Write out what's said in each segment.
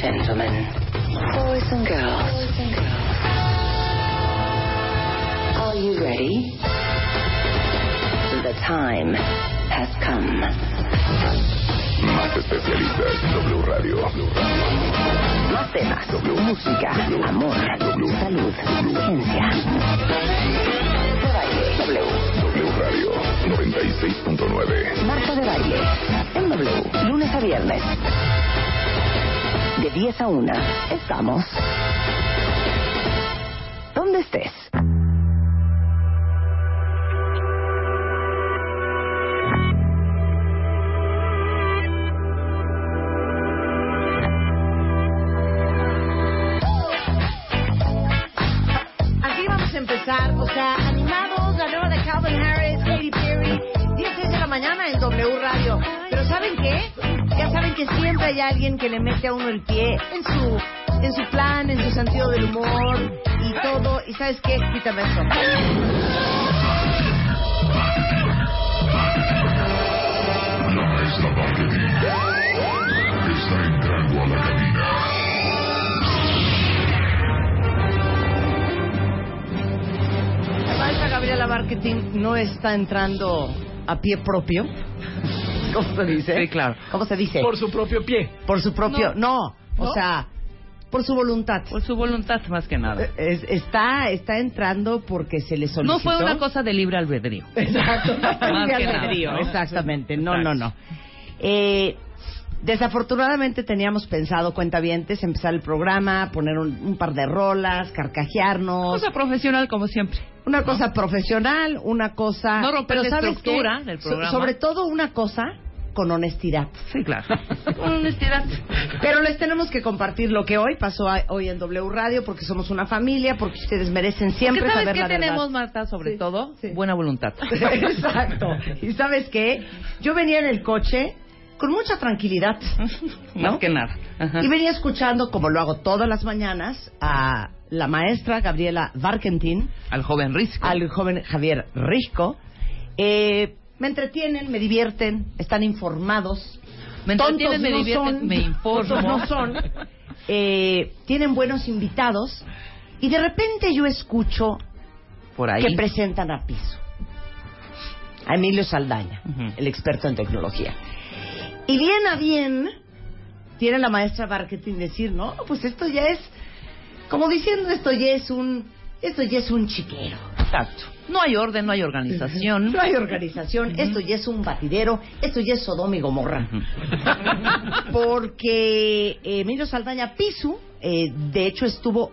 gentlemen, boys and girls, are you ready? The time has come. Más especialistas W Radio. Más temas, música, amor, salud, ciencia. De baile, W. W Radio 96.9. Marta de baile, en W, lunes a viernes. De 10 a 1, estamos. ¿Dónde estés? Aquí vamos a empezar, o sea, animados, la nueva de Calvin Harris, Katy Perry, 10 de la mañana en W Radio. Pero ¿saben qué? Ya saben que siempre hay alguien que le mete a uno el pie en su, en su plan, en su sentido del humor y todo. ¿Y sabes qué? Quítame eso. La maestra Marketing está entrando a la cabina. La maestra Gabriela Marketing no está entrando a pie propio. ¿Cómo se dice? Sí, claro. ¿Cómo se dice? Por su propio pie. Por su propio... No, o ¿No? sea, por su voluntad. Por su voluntad, más que nada. Es- está, está entrando porque se le solicitó. No fue una cosa de libre albedrío. Exacto. Más que nada, albedrío, ¿no? Exactamente. No, Exacto. no, no. Eh, desafortunadamente teníamos pensado, cuentavientes, empezar el programa, poner un, un par de rolas, carcajearnos. Cosa profesional como siempre. una cosa profesional, una cosa... No romper la ¿sabes estructura del So- programa. sobre todo una cosa con honestidad. Sí, claro. Con honestidad. Pero les tenemos que compartir lo que hoy pasó a- hoy en W Radio porque somos una familia, porque ustedes merecen siempre Porque ¿Sabes saber qué la tenemos, verdad. Marta, sobre Sí, todo? sí. Buena voluntad. Exacto. ¿Y sabes qué? Yo venía en el coche con mucha tranquilidad, ¿no? Más que nada. Ajá. Y venía escuchando, como lo hago todas las mañanas, a la maestra Gabriela Barkentin, Al joven Risco. al joven Javier Risco. Eh, me entretienen, me divierten, están informados. Me entretienen, Tontos me no divierten, son, me informo. no son. Eh, tienen buenos invitados. Y de repente yo escucho Por ahí. que presentan a Piso. A Emilio Saldaña, el experto en tecnología. Y bien a bien, tiene la maestra marketing decir, no, pues esto ya es, como diciendo, esto ya es un, esto ya es un chiquero. Exacto. No hay orden, no hay organización. No hay organización, esto ya es un batidero, esto ya es Sodoma y Gomorra. Porque Emilio Saldaña Pisu, eh, de hecho, estuvo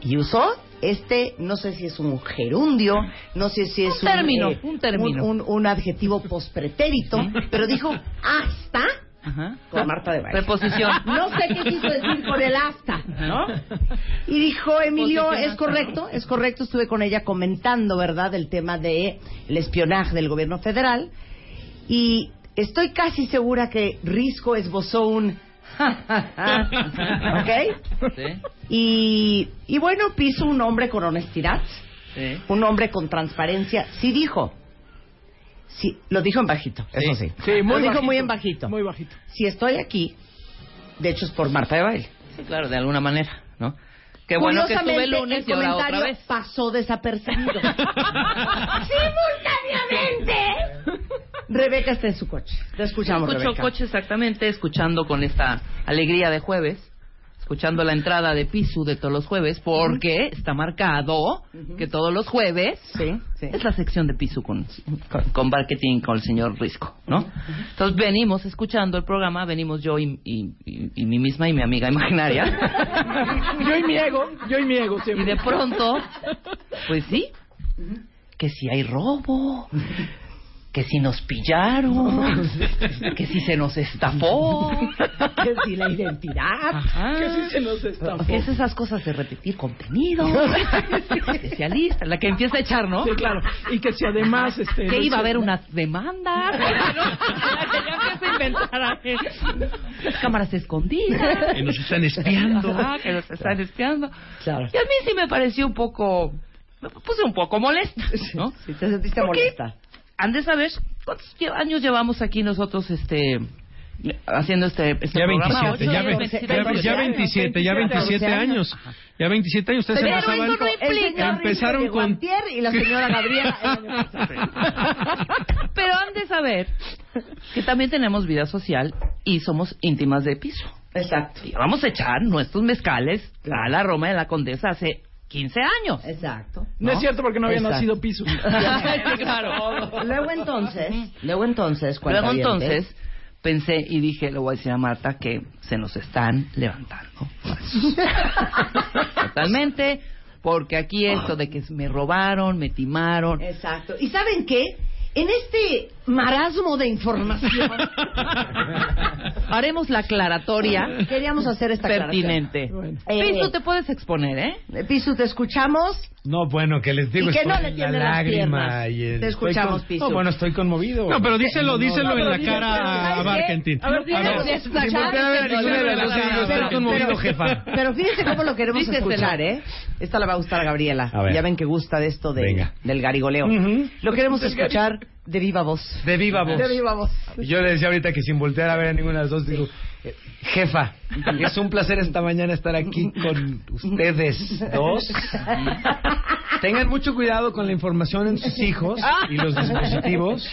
y usó este, no sé si es un gerundio, no sé si es Un término, un término. un, un adjetivo pospretérito, pero dijo hasta Ajá. con Marta de Baile. Preposición. No sé qué quiso decir con el hasta, ¿no? Y dijo, Emilio, es hasta, correcto, es correcto, estuve con ella comentando, ¿verdad?, el tema de el espionaje del gobierno federal y estoy casi segura que Risco esbozó un ¿ok? Sí. Y, y bueno, piso un hombre con honestidad, Sí. un hombre con transparencia, sí dijo, sí, lo dijo en bajito, eso sí, Sí, muy lo dijo bajito. muy en bajito. Muy bajito. Si estoy aquí, de hecho es por Marta de Baile. Sí, claro, de alguna manera, ¿no? Qué bueno que estuve el lunes el y ahora otra comentario vez. pasó desapercibido. ¡Simultáneamente! Rebeca está en su coche. Te escuchamos, Escucho Rebeca. coche exactamente, escuchando con esta alegría de jueves, escuchando la entrada de Pisu de todos los jueves, porque está marcado que todos los jueves Sí, sí. es la sección de Pisu con, con, con marketing con el señor Risco, ¿no? Entonces venimos escuchando el programa, venimos yo y, y, y- y mi misma y mi amiga imaginaria, Yo y mi ego, yo y mi ego y de pronto, pues sí, que si hay robo, que si nos pillaron, que si se nos estafó. Que si la identidad. Ajá. Que si se nos estafó. ¿Qué es esas cosas de repetir contenido? Especialista, la que empieza a echar, ¿no? Sí, claro. Y que si además... Este, Que iba a haber una demanda. La que ya empieza a inventar. Las cámaras escondidas. Que nos están espiando. Ajá, que nos están espiando. Claro. Y a mí sí me pareció un poco... Me puse un poco molesta, ¿no? Si te sentiste ¿Por qué? molesta. Han de saber cuántos años llevamos aquí nosotros este haciendo este, este Ya programa. 27, Ocho, ya, años, ve- 27 ya, años. ya 27, ya 27 años. Ya 27 años. Ustedes Pero empezaban... eso no implica empezaron con... Y la señora Gabriela. el año pasado. Pero han de saber que también tenemos vida social y somos íntimas de piso. Exacto. Y vamos a echar nuestros mezcales a la Roma de la Condesa hace 15 años. Exacto. No, es cierto porque no había Exacto. nacido piso. claro. Luego entonces, luego entonces, Luego entonces pensé y dije, le voy a decir a Marta que se nos están levantando. Totalmente, porque aquí esto de que me robaron, me timaron. Exacto. ¿Y saben qué? En este marasmo de información Haremos la aclaratoria queríamos hacer esta pertinente. Bueno. Eh, Piso, te puedes exponer, ¿eh? Pisu, te escuchamos No, bueno, que les digo, y que no le en tiene la las lágrima y el- Te escuchamos, con- Piso. No, bueno, estoy conmovido. No, pero díselo, díselo no, en la cara a. Barkentin. A ver, estoy conmovido, pero- jefa. Pero fíjense cómo lo queremos escuchar, ¿eh? Esta le va a gustar a Gabriela. Ya ven que gusta de esto de, Venga. del garigoleo. Lo queremos escuchar de viva voz. De viva voz. De viva voz. Y Yo le decía ahorita que sin voltear a ver a ninguna de las dos, digo, eh, jefa, es un placer esta mañana estar aquí con ustedes dos. Tengan mucho cuidado con la información en sus hijos y los dispositivos.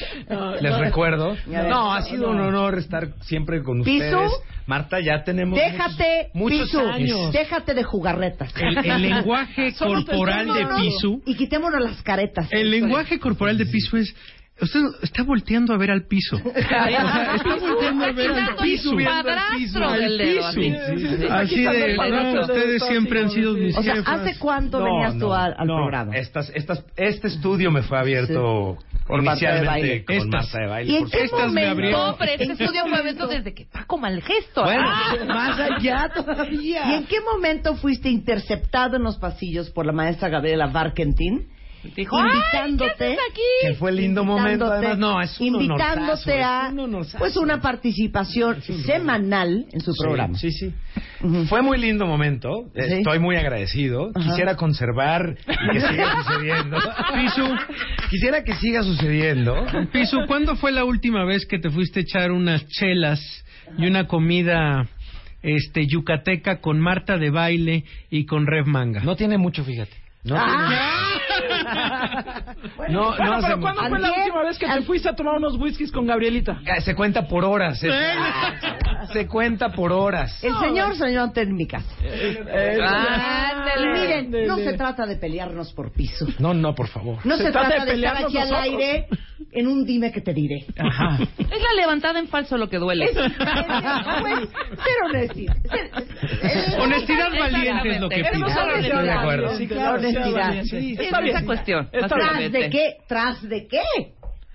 Les recuerdo. No, ha sido un honor estar siempre con Piso. ustedes. Marta, ya tenemos Déjate, muchos, años. déjate de jugarretas. El, el lenguaje corporal de Pisu, Y quitémonos las caretas. el lenguaje corporal de Pisu es Usted está volteando a ver al piso. O sea, está volteando a ver al piso. Al del dedo, piso. así. Sí, sí. De, no, ustedes siempre han sido mis O sea, jefas. ¿hace cuánto No, venías tú al, al no. programa? Estas, estas, este estudio me fue abierto Por Marta de Baile. inicialmente con Estas. Marta de Baile. ¿Y en qué me momento? abrieron. Pero este ¿En qué estudio fue abierto desde que Paco Malgesto. Bueno, Ah. Más allá todavía. ¿Y en qué momento fuiste interceptado en los pasillos por la maestra Gabriela Barkentin? Dijo, invitándote. "Ay, ¿qué haces aquí? Que fue lindo momento, además. No, es un invitándote honorazo, a es un honorazo. pues una participación semanal en su programa. Sí, sí. Fue muy lindo momento. Sí. Estoy muy agradecido. Ajá. Quisiera conservar y que siga sucediendo. Pisu, quisiera que siga sucediendo. Pisu, ¿cuándo fue la última vez que te fuiste a echar unas chelas y una comida este yucateca con Marta de baile y con Rev Manga? No tiene mucho, fíjate. No Bueno, No, Bueno, no, pero ¿cuándo fue la última vez que te fuiste a tomar unos whiskies con Gabrielita? Se cuenta por horas. Se cuenta por horas. El señor señor técnicas. Ándale. Y miren, no se trata de pelearnos por piso. No, no, por favor. No se, Se trata trata de de estar aquí al aire en un dime que te diré. Ajá. Es la levantada en falso lo que duele. Es- es- pues, ser honestidad. Ser- Honestidad valiente es lo que Queremos pido. ser Estoy de acuerdo. Sí, La claro, honestidad. valiente. Sí, Está es bien. Cuestión. ¿Tras de qué? ¿Tras de qué?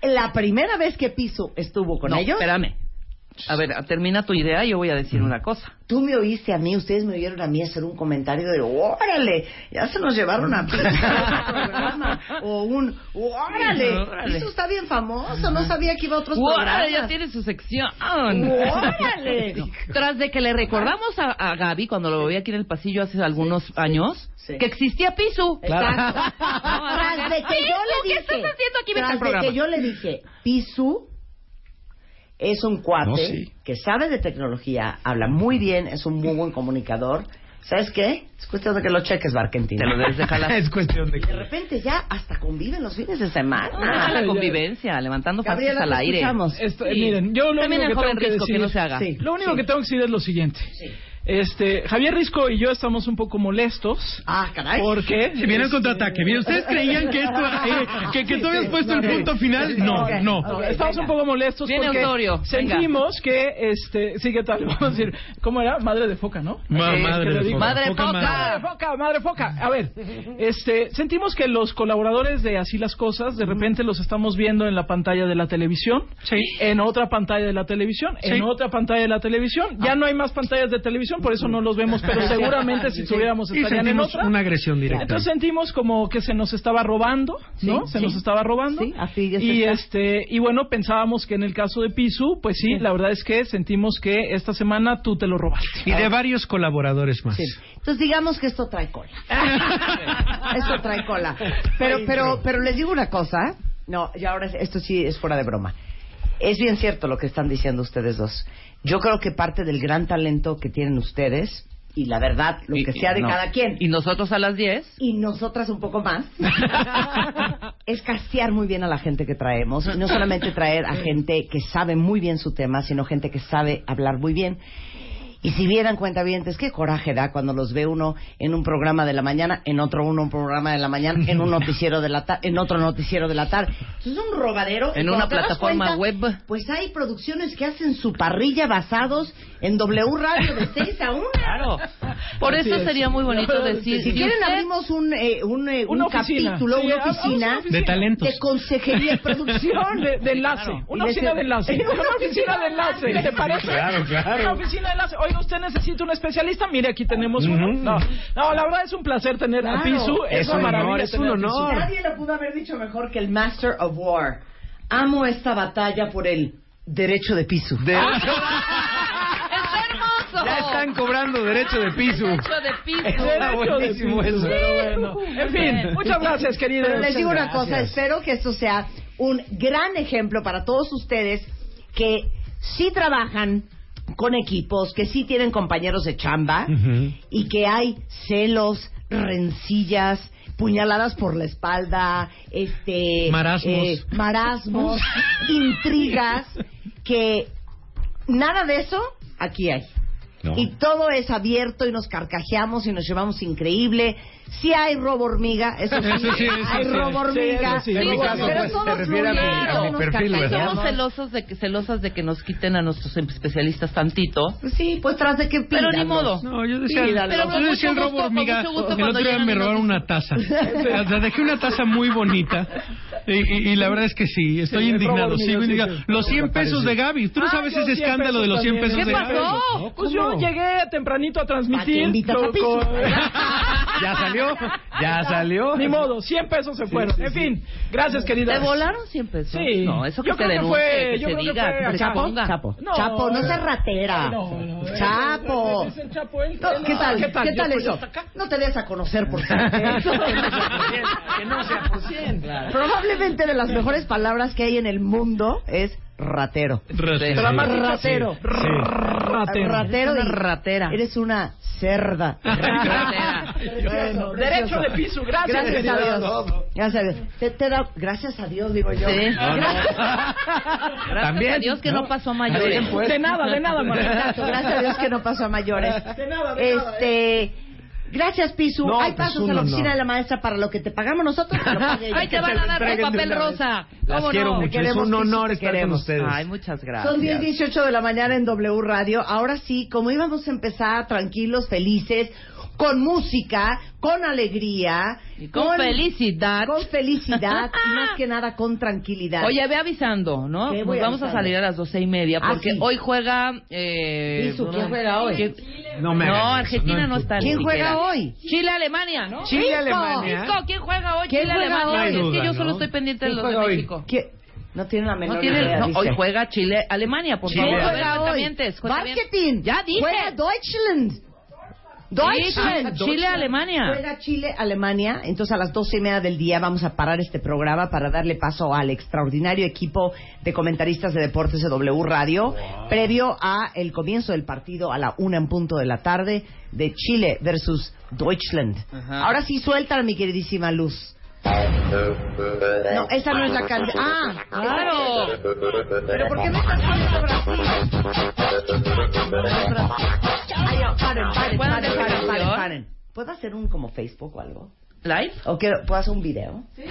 La primera vez que Piso estuvo con no, ellos, espérame. A ver, termina tu idea y yo voy a decir una cosa. tú me oíste a mí, ustedes me oyeron a mí hacer un comentario de órale, ya se nos llevaron a programa. O un órale, Órale. Piso está bien famoso, no sabía que iba a otros ¡Órale! programas. Ya tiene su sección. ¡Órale! No. Tras de que le recordamos a, a Gaby cuando lo vi aquí en el pasillo hace algunos años Sí. que existía Pisu. Exacto. Tras de que yo le ¿Qué dije. estás haciendo aquí? Tras de programa. que yo le dije, Pisu es un cuate No, sí. que sabe de tecnología, habla muy bien, es un muy buen comunicador. ¿Sabes qué? Es cuestión de que lo cheques, Barkentin. Te lo debes dejar la, Es cuestión de De que... repente ya hasta conviven los fines de semana. deja la convivencia, levantando Gabriela, al aire. Esto- Sí. Miren, yo lo También único el que joven tengo que decir... no se haga. Sí. Lo único Sí. que tengo que decir es lo siguiente. Este, Javier Risco y yo estamos un poco molestos. Ah, caray. Porque Se viene el contraataque. Mira, ¿ustedes creían que esto, eh, que, que tú habías puesto el punto final? No, no. Estamos un poco molestos Viene porque Osorio, sentimos que, este, sí, ¿qué tal? Vamos a decir, ¿cómo era? Madre de foca, ¿no? Ma- Eh, madre que le de digo. foca. Madre Foca foca. madre. Foca, madre foca. A ver, este, sentimos que los colaboradores de Así las Cosas, de repente los estamos viendo en la pantalla de la televisión, Sí. en otra pantalla de la televisión, Sí. en otra pantalla de la televisión. Ya no hay más pantallas de televisión, por eso no los vemos, pero seguramente si tuviéramos estarían en otra. una agresión directa. Entonces sentimos como que se nos estaba robando, ¿no? Sí, se sí. nos estaba robando. Sí, así ya y está. este y bueno, pensábamos que en el caso de Pisu, pues sí, la verdad es que sentimos que esta semana tú te lo robaste. Y de varios colaboradores más. Sí. Entonces digamos que esto trae cola. esto trae cola. Pero, pero, pero les digo una cosa. No, y ahora esto sí es fuera de broma. Es bien cierto lo que están diciendo ustedes dos. Yo creo que parte del gran talento que tienen ustedes y la verdad, lo Y- que sea de no. cada quien. Y nosotros a las 10. y nosotras un poco más, es castear muy bien a la gente que traemos. Y no solamente traer a gente que sabe muy bien su tema, sino gente que sabe hablar muy bien. Y si vieran cuentavientes, qué coraje da cuando los ve uno en un programa de la mañana, en otro uno un programa de la mañana, en un noticiero de la tarde, en otro noticiero de la tarde. Entonces es un robadero. En una plataforma cuenta, web. Pues hay producciones que hacen su parrilla basados en W Radio de 6 a 1. Claro. Por Así eso es. sería muy bonito decir. Si si quieren usted- abrimos un, eh, un, eh, un Una oficina. capítulo, Sí, una hagamos oficina, una oficina. De talentos. de consejería y producción. De, de enlace, Claro. una oficina ese- de enlace. Una oficina de enlace, ¿te parece? Claro, claro. Una oficina de enlace. Oiga, usted necesita un especialista. Mire, aquí tenemos uno. Ujú. No, no, la verdad es un placer tener Claro. a Pisu. Es una maravilla es un honor. Nadie lo pudo haber dicho mejor que el Master of War. Amo esta batalla por el derecho de piso. De- ¡Está ya están cobrando derecho de piso. Derecho de piso. Está buenísimo eso. piso, pero bueno. En fin, muchas gracias, queridos. Pero les digo una Gracias. cosa, espero que esto sea un gran ejemplo para todos ustedes que sí trabajan con equipos, que sí tienen compañeros de chamba y que hay celos, rencillas, puñaladas por la espalda, este Marasmos. eh, marasmos, intrigas, que nada de eso aquí hay. No. Y todo es abierto y nos carcajeamos y nos llevamos increíble. Sí hay robo hormiga, eso sí, Eso sí, eso hay sí. robo hormiga. Sí. En mi Pero caso, pues, carcajeamos. Somos celosos de que, celosas de que nos quiten a nuestros especialistas tantito. Pues sí, pues tras de que Pero ni modo. No, yo decía, Pídalo. pero yo decía el robo mucho gusto, hormiga. con mucho gusto El otro día me robaron una taza. O sea, dejé una taza muy bonita. Y, y- y la verdad es que sí, estoy Sí, indignado. Sigo sí, indignado. sí. Los 100 pesos de Gaby. Tú no Ah, sabes yo ese 100 escándalo de los 100 pesos de. Gaby. pasó? No, Pues yo ¿Cómo? llegué tempranito a ¿Para qué transmitir. Ya salió, ya salió. Ni modo, 100 pesos se fueron. en fin, gracias, querida. ¿Te volaron 100 pesos? Sí. No, eso que Yo se creo que denuncie, fue- que yo se creo diga, fue que se Chapo. Chapo, No, Chapo, no seas ratera. No. Chapo. Es el Chapo, él- No, él- ¿Qué tal? ¿Qué tal? ¿Qué eso? No te des a conocer por ser. Que no sea por cien. Probablemente de las mejores palabras que hay en el mundo es ratero. Ratero. Ratero. Ratero Eres y- ratera. Eres una cerda. Ratera. Bueno, derecho de piso, gracias, Gracias a. Dios. Gracias a Dios. Te, te da- gracias a Dios, digo yo. Sí. Gracias, Gracias También, a Dios que no, ¿no? pasó a mayores. De nada, de nada, gracias a Dios que no pasó a mayores. De nada, de nada, Este. Gracias, Pisu. No, Hay pues, pasos un a la oficina de la maestra para lo que te pagamos nosotros. que lo pague ella. Ay, te van a dar de papel rosa. Las ¿Cómo quiero no? mucho. Queremos, es un honor te estar con queremos. ustedes. Ay, muchas gracias. Son 10, 18 de la mañana en W Radio. Ahora sí, como íbamos a empezar tranquilos, felices, con música, con alegría, Y con felicidad. con felicidad y más que nada con tranquilidad. Oye, ve avisando, ¿no? ¿Qué Nos voy vamos a avisando? salir a las doce y media Ah, porque sí. hoy juega... Eh, ¿quién juega hoy? ¿Quién- No me No, Argentina en no está. ¿Quién juega hoy? Chile-Alemania, ¿no? Chile. Alemania. ¿quién juega hoy? ¿Quién juega Chile-Alemania. hoy? Es que No yo solo ¿no? estoy pendiente de ¿Quién los de juega hoy? México. ¿Qué? No tiene la menor No tiene, idea, no, hoy juega Chile-Alemania, por Chile. favor. ¿Quién A ver, juega hoy? Marketing. Ya dije. Juega Deutschland. Deutschland. Sí, Chile-Alemania. Juega Chile-Alemania. Entonces a las doce y media del día vamos a parar este programa para darle paso al extraordinario equipo de comentaristas de deportes de W Radio, previo a el comienzo del partido a la una en punto de la tarde de Chile versus Deutschland. Ajá. Ahora sí suelta mi queridísima Luz. No, esa no es la canción. Ah, Claro. Pero ¿por qué me estás poniendo Brasil? Ay, paren, paren, ¿Puedo paren, paren, paren, paren. ¿Puedo hacer un como Facebook o algo? ¿Live? ¿O quiero, puedo hacer un video? Sí.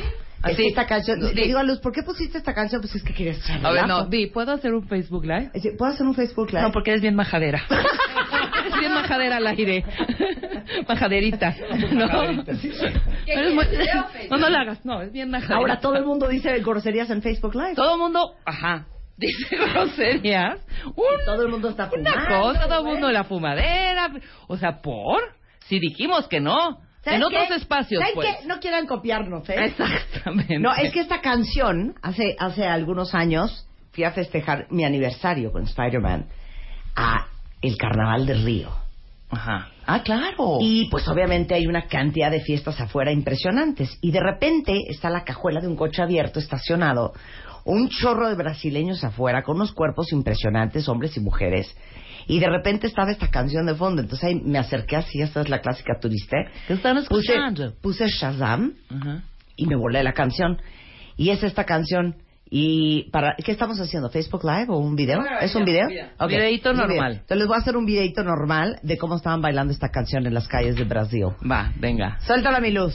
Así. esta canción. Le digo a Luz, ¿por qué pusiste esta canción? Pues es que querías echar A ver, no, Di, ¿puedo hacer un Facebook Live? ¿Puedo hacer un Facebook Live? No, porque eres bien majadera. eres bien majadera al aire. Majaderita. ¿No? Eres muy- No, no la hagas. No, es bien majadera. Ahora todo el mundo dice groserías en Facebook Live. Todo el mundo, ajá, dice groserías. Un, Todo el mundo está una fumando. cosa, todo el mundo la fumadera. O sea, ¿por? Si dijimos que no. ¿Saben En otros espacios, ¿Saben pues. qué? No quieran copiarnos, ¿eh? Exactamente. No, es que esta canción, hace, hace algunos años, fui a festejar mi aniversario con Spider-Man a el Carnaval de Río. Ajá. Ah, claro. Y pues obviamente hay una cantidad de fiestas afuera impresionantes. Y de repente está la cajuela de un coche abierto estacionado, un chorro de brasileños afuera con unos cuerpos impresionantes, hombres y mujeres. Y de repente estaba esta canción de fondo. Entonces ahí me acerqué así, esta es la clásica turista. ¿Qué están Puse, escuchando? puse Shazam Ajá. y me volé la canción. Y es esta canción. Y para ¿Qué estamos haciendo? ¿Facebook Live o un video? ¿Es un video? Ok, Videíto es un video. normal. Entonces les voy a hacer un videito normal de cómo estaban bailando esta canción en las calles de Brasil. Va, venga. Suéltala mi luz.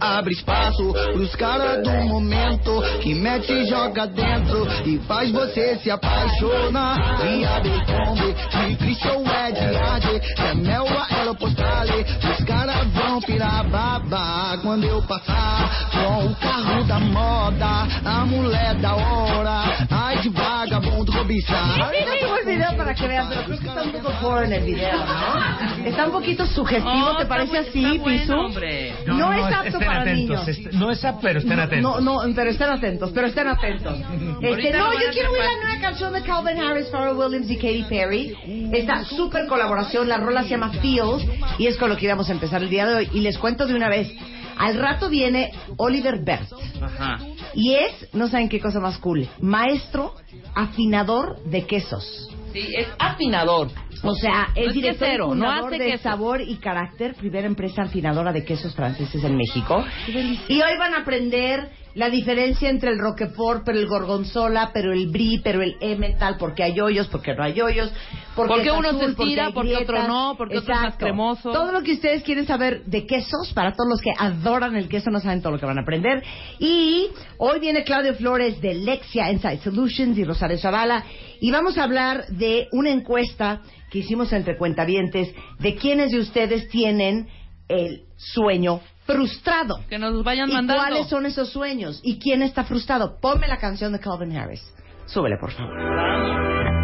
Abre espaço pros caras do momento que mete e joga dentro e faz você se apaixonar. Via Becombe, de Christian Ed Ade, é mel a postale. Os caras vão pirar babá quando eu passar com o carro da moda, a mulher da hora. Ai de vagabundo cobiçar. Ahorita subo el video para que vean, pero creo que está un poco pobre en el video, ¿no? Está un poquito sugestivo, Oh, ¿te está parece bu- así, está bueno, Pisu? hombre. No, es apto estén para atentos, niños. est- no es apto, pero estén atentos. No, no, pero estén atentos, pero estén atentos. Este, no, yo quiero oír la nueva canción de Calvin Harris, Pharrell Williams y Katy Perry. Esta super colaboración, la rola se llama Feels y es con lo que íbamos a empezar el día de hoy. Y les cuento de una vez, al rato viene Oliver Bert. Ajá. Y es, no saben qué cosa más cool, maestro afinador de quesos. Sí, es afinador. O sea, No es es director quesero, no hace de queso. Sabor y Carácter, primera empresa afinadora de quesos franceses en México. Y hoy van a aprender la diferencia entre el Roquefort, pero el Gorgonzola, pero el Brie, pero el Emmental, porque hay hoyos, porque no hay hoyos. Porque uno se azul, porque porque otro no, porque otro es más cremoso. Todo lo que ustedes quieren saber de quesos, para todos los que adoran el queso, no saben todo lo que van a aprender. Y hoy viene Claudio Flores de Lexia Insight Solutions y Rosario Zavala. Y vamos a hablar de una encuesta que hicimos entre cuentavientes de quiénes de ustedes tienen el sueño frustrado. Que nos vayan ¿Y mandando. cuáles son esos sueños? ¿Y quién está frustrado? Ponme la canción de Calvin Harris. Súbele, por favor.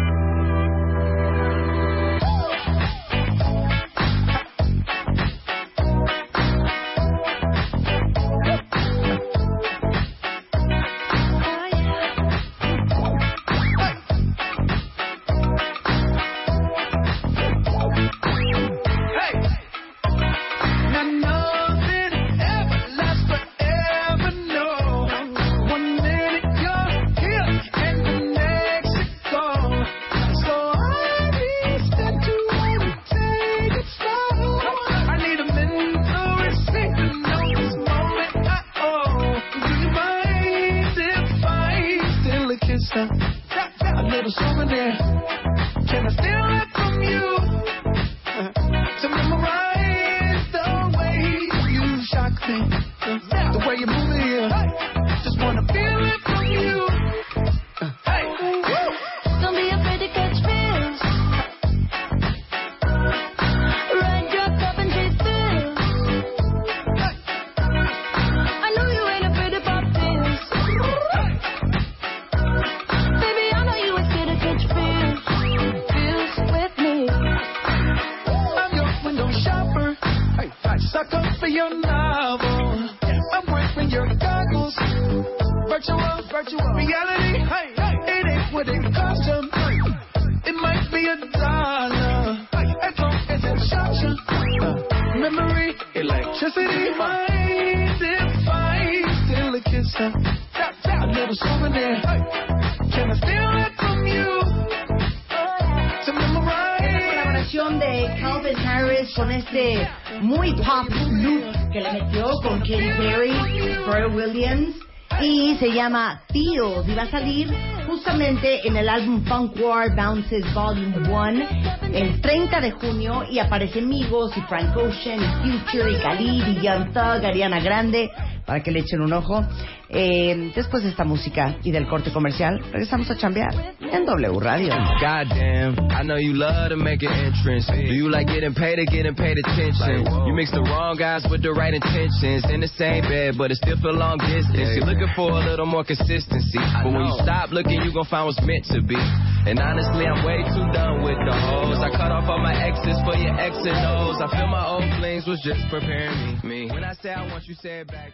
De Calvin Harris con este muy pop look que le metió con Katy Perry, Pharrell Williams y se llama Feels y va a salir justamente en el álbum Funk War Bounces Volume 1 el 30 de junio y aparece Migos y Frank Ocean y Future y Khalid y Young Thug, Ariana Grande para que le echen un ojo. Eh, después de esta música y del corte comercial, regresamos a chambear en W Radio. Goddamn, I know you love to make an entrance. Do you like getting paid or getting paid attention? You mix the wrong guys with the right intentions. In the same bed, but it still feel long distance. You're looking for a little more consistency. But when you stop looking, you gon' find what's meant to be. And honestly, I'm way too done with the hoes. I cut off all my exes for your X and O's. I feel my old flings was just preparing me. me. When I say I want you, say it back.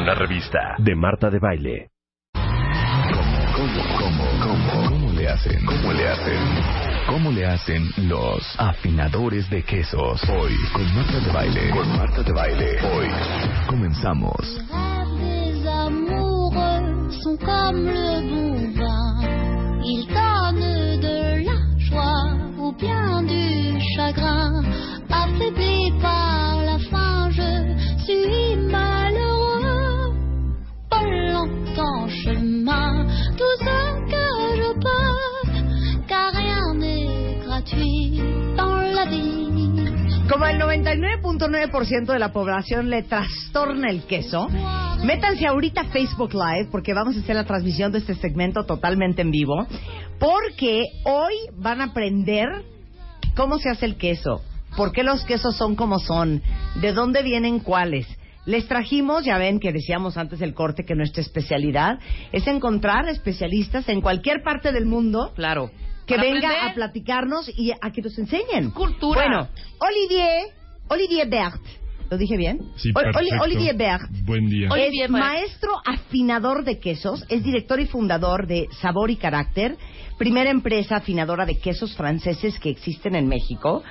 Una revista de Marta de Baile. ¿Cómo, cómo, cómo, cómo le hacen? ¿Cómo le hacen? ¿Cómo le hacen los afinadores de quesos? Hoy, con Marta de Baile. Con Marta de Baile. Hoy, comenzamos. Bien du chagrin. Affaibli par la faim, je suis chemin, tout ce que je. Como el 99.9% de la población le trastorna el queso, métanse ahorita a Facebook Live porque vamos a hacer la transmisión de este segmento totalmente en vivo. Porque hoy van a aprender cómo se hace el queso, por qué los quesos son como son, de dónde vienen cuáles. Les trajimos, ya ven que decíamos antes del corte que nuestra especialidad es encontrar especialistas en cualquier parte del mundo. Claro. Que Para venga aprender. a platicarnos y a que nos enseñen. Cultura. Bueno, Olivier, Olivier Bert, ¿lo dije bien? Sí, perfecto. Olivier Bert. Buen día. Olivier es Bert. maestro afinador de quesos, es director y fundador de Sabor y Carácter, primera empresa afinadora de quesos franceses que existen en México.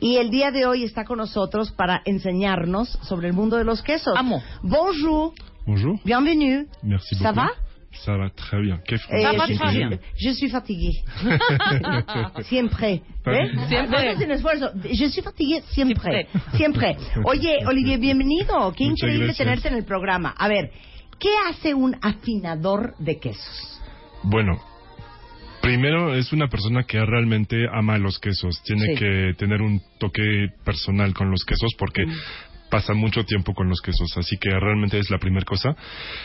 Y el día de hoy está con nosotros para enseñarnos sobre el mundo de los quesos. Amo. Bonjour, Bonjour. bienvenue. Merci Ça beaucoup. va? Ça va très bien. Qué Eh, Ça va très bien. Je suis fatigué. siempre. ¿Ves? Siempre. Es un esfuerzo. Je suis fatigué siempre. Siempre. Oye, Olivier, bienvenido. Qué Muchas increíble gracias. tenerte en el programa. A ver, ¿qué hace un afinador de quesos? Bueno, primero es una persona que realmente ama los quesos. Tiene Sí. que tener un toque personal con los quesos porque pasa mucho tiempo con los quesos. Así que realmente es la primera cosa.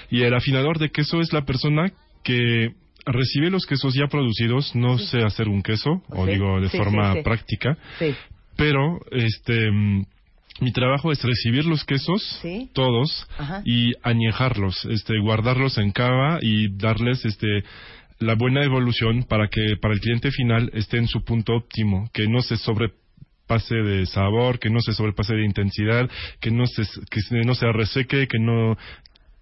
Y el afinador de queso es la persona que recibe los quesos ya producidos. No sé hacer un queso, o Sí, digo de forma práctica. Sí. Pero, este, mm, mi trabajo es recibir los quesos, Sí. todos, Ajá. y añejarlos, este, guardarlos en cava y darles, este, la buena evolución para que para el cliente final esté en su punto óptimo, que no se sobrepase de sabor, que no se sobrepase de intensidad, que no se, que no se reseque, que no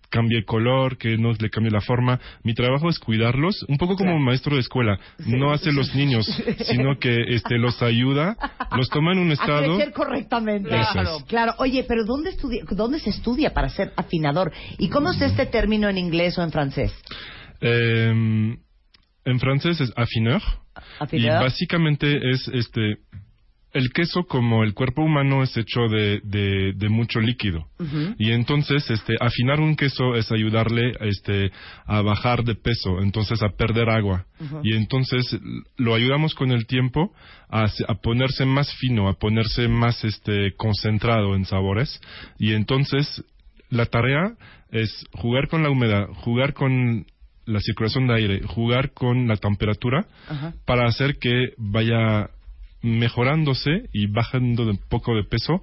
cambie el color, que no le cambie la forma. Mi trabajo es cuidarlos, un poco como Claro. un maestro de escuela. No hace los niños, sino que este los ayuda, los toma en un A estado. crecer correctamente. Es. Claro. Oye, pero ¿dónde, estudia, ¿dónde se estudia para ser afinador? ¿Y cómo es este término en inglés o en francés? Eh, en francés es affineur. Affineur. Y básicamente es este. El queso, como el cuerpo humano, es hecho de, de, de mucho líquido. Y entonces, este, afinar un queso es ayudarle, este, a bajar de peso, entonces a perder agua. Y entonces lo ayudamos con el tiempo a, a ponerse más fino, a ponerse más, este, concentrado en sabores. Y entonces la tarea es jugar con la humedad, jugar con la circulación de aire, jugar con la temperatura Ajá. para hacer que vaya mejorándose y bajando un poco de peso,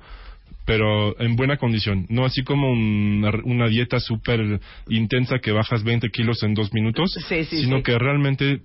pero en buena condición. No así como una, una dieta súper intensa que bajas 20 kilos en dos minutos, Sí, sí, sino sí. que realmente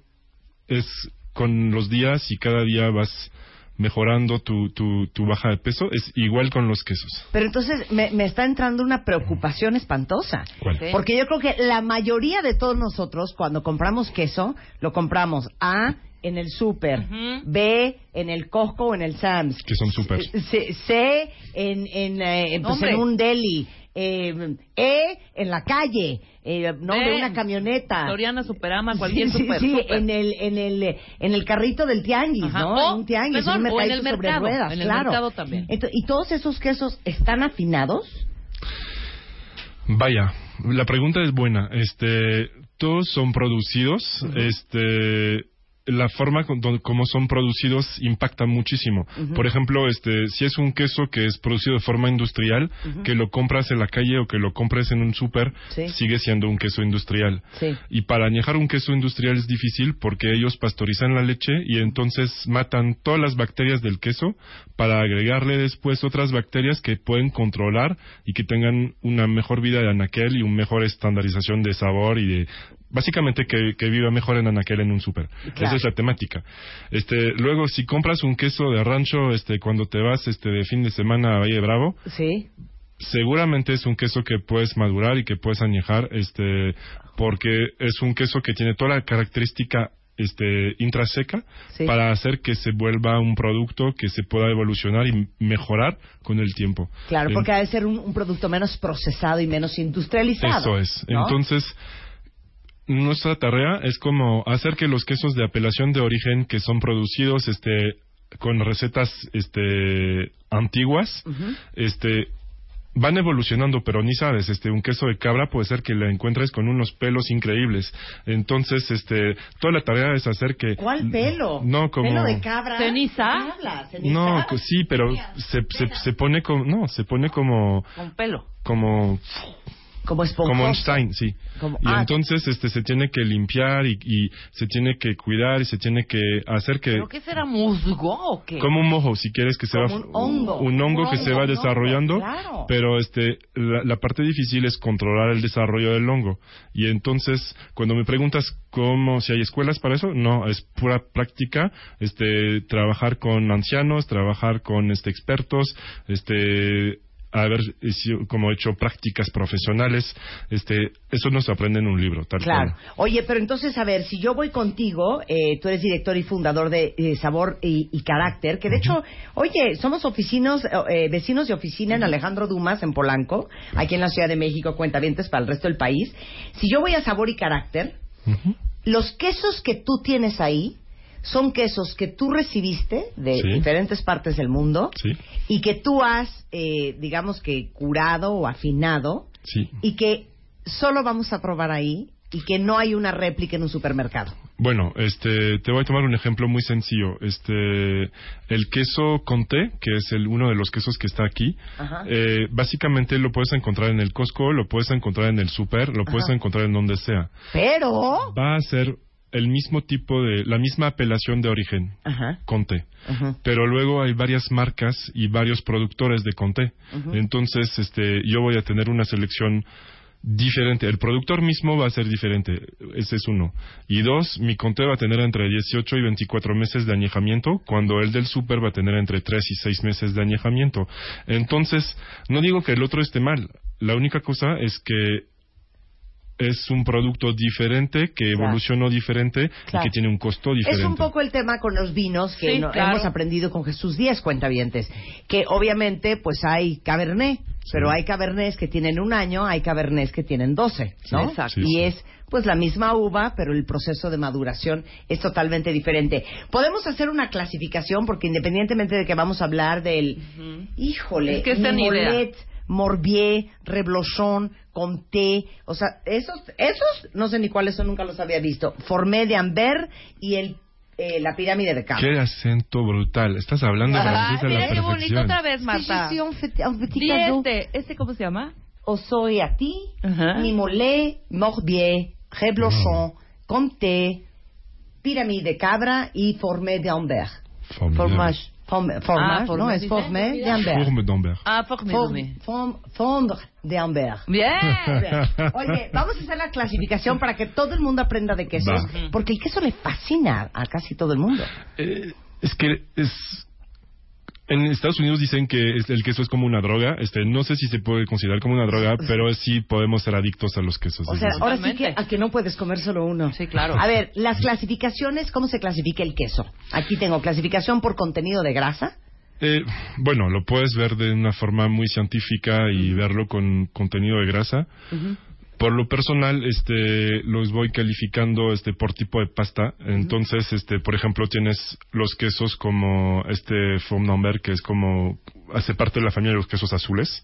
es con los días y cada día vas mejorando tu, tu, tu baja de peso. Es igual con los quesos. Pero entonces me, me está entrando una preocupación espantosa. ¿Cuál? Sí. Porque yo creo que la mayoría de todos nosotros, cuando compramos queso, lo compramos A en el súper, Ujú. B en el Costco o en el Sam's, Que son súper. C, C en, en, eh, pues, en un deli, eh, E en la calle, eh, no de una camioneta. Soriana, Superama, cualquier sí, sí, super, sí, super. en el en el en el carrito del tianguis, Ajá. ¿no? O, en un tianguis, perdón, un o en el sobre mercado, ruedas, en el claro. mercado también. Y todos esos quesos están afinados. Vaya, la pregunta es buena. Este, todos son producidos. Este, la forma con- como son producidos impacta muchísimo. Por ejemplo, este, si es un queso que es producido de forma industrial, que lo compras en la calle o que lo compres en un súper, Sí. sigue siendo un queso industrial. Sí. Y para añejar un queso industrial es difícil porque ellos pastorizan la leche y entonces matan todas las bacterias del queso para agregarle después otras bacterias que pueden controlar y que tengan una mejor vida de anaquel y una mejor estandarización de sabor y de básicamente que, que viva mejor en anaquel en un súper. Claro. Esa es la temática. Este, luego si compras un queso de rancho este cuando te vas este de fin de semana a Valle Bravo, Sí. seguramente es un queso que puedes madurar y que puedes añejar, este, porque es un queso que tiene toda la característica este intraseca Sí. para hacer que se vuelva un producto que se pueda evolucionar y mejorar con el tiempo. Claro, porque ha de ser un, un producto menos procesado y menos industrializado. eso es. ¿no? Entonces, nuestra tarea es como hacer que los quesos de apelación de origen que son producidos este con recetas este antiguas, este van evolucionando, pero ni sabes, este un queso de cabra puede ser que le encuentres con unos pelos increíbles. Entonces, este toda la tarea es hacer que ¿Cuál pelo? No, como ¿Pelo de cabra? ¿Ceniza? No, co- sí, pero se, se, se pone como no, se pone como Con pelo. como Como esponjoso. como un Stein, sí. Como- y ah. entonces este se tiene que limpiar y, y se tiene que cuidar y se tiene que hacer que ¿Pero qué será musgo o qué? como un mojo, si quieres que Como va un hongo. un hongo Un que hongo, se va hongo, desarrollando, claro. pero este la, la parte difícil es controlar el desarrollo del hongo. Y entonces cuando me preguntas cómo si hay escuelas para eso, no, es pura práctica, este trabajar con ancianos, trabajar con este expertos, este haber hecho- como hecho prácticas profesionales, este eso no se aprende en un libro, tal Claro. Oye, pero entonces, a ver, si yo voy contigo, eh, tú eres director y fundador de eh, Sabor y, y Carácter, que de hecho, oye, somos oficinos, eh, vecinos de oficina en Alejandro Dumas, en Polanco, aquí en la Ciudad de México, cuentavientes para el resto del país. Si yo voy a Sabor y Carácter, los quesos que tú tienes ahí son quesos que tú recibiste de Sí. diferentes partes del mundo Sí. y que tú has, eh, digamos que, curado o afinado Sí. y que solo vamos a probar ahí y que no hay una réplica en un supermercado. Bueno, este, te voy a tomar un ejemplo muy sencillo. Este, el queso Conté, que es el uno de los quesos que está aquí, eh, básicamente lo puedes encontrar en el Costco, lo puedes encontrar en el super, lo puedes encontrar en donde sea. Pero... Va a ser el mismo tipo de, la misma apelación de origen, Ajá. Conté. Ajá. Pero luego hay varias marcas y varios productores de Conté. Entonces, este, yo voy a tener una selección diferente. El productor mismo va a ser diferente. Ese es uno. Y dos, mi Conté va a tener entre 18 y 24 meses de añejamiento, cuando el del super va a tener entre 3 y 6 meses de añejamiento. Entonces, no digo que el otro esté mal. La única cosa es que es un producto diferente, que Claro. evolucionó diferente Claro. y que tiene un costo diferente. Es un poco el tema con los vinos que Sí, no- claro. hemos aprendido con Jesús Díaz, cuentavientes. Que obviamente, pues hay Cabernet, pero hay Cabernets que tienen un año, hay Cabernets que tienen 12, ¿no? Sí, y es pues la misma uva, pero el proceso de maduración es totalmente diferente. Podemos hacer una clasificación porque independientemente de que vamos a hablar del, híjole, Es que Morbier, Reblochon, Comté, o sea, esos, esos no sé ni cuáles son, nunca los había visto. Formé de Amber y el, eh, la pirámide de Cabo. Qué acento brutal. Estás hablando Ah, francés a la mira qué bonito otra vez, Marta. Sí, sí, sí, este, ¿este cómo se llama? Osoiati, Ajá. Mimolé, Morbier, Reblochon, Comté, Pyramide de Cabra y Formé d'Ambert. Formidable. Fromage. Form- Ah, ¿no? Es Formé d'Ambert. d'Ambert. Fourme d'Ambert. Ah, fuck me, Form- form- Fondre d'Ambert. Bien. Oye, vamos a hacer la clasificación para que todo el mundo aprenda de quesos, Va. porque el queso le fascina a casi todo el mundo. Eh, es que es en Estados Unidos dicen que el queso es como una droga. Este, no sé si se puede considerar como una droga, pero sí podemos ser adictos a los quesos. O sea, ahora sí que a que no puedes comer solo uno. Sí, claro. A ver, las clasificaciones, ¿cómo se clasifica el queso? Aquí tengo clasificación por contenido de grasa. Eh, bueno, lo puedes ver de una forma muy científica y verlo con contenido de grasa. Por lo personal, este, los voy calificando, este, por tipo de pasta. Entonces, este, por ejemplo, tienes los quesos como este Fondambert, que es como hace parte de la familia de los quesos azules,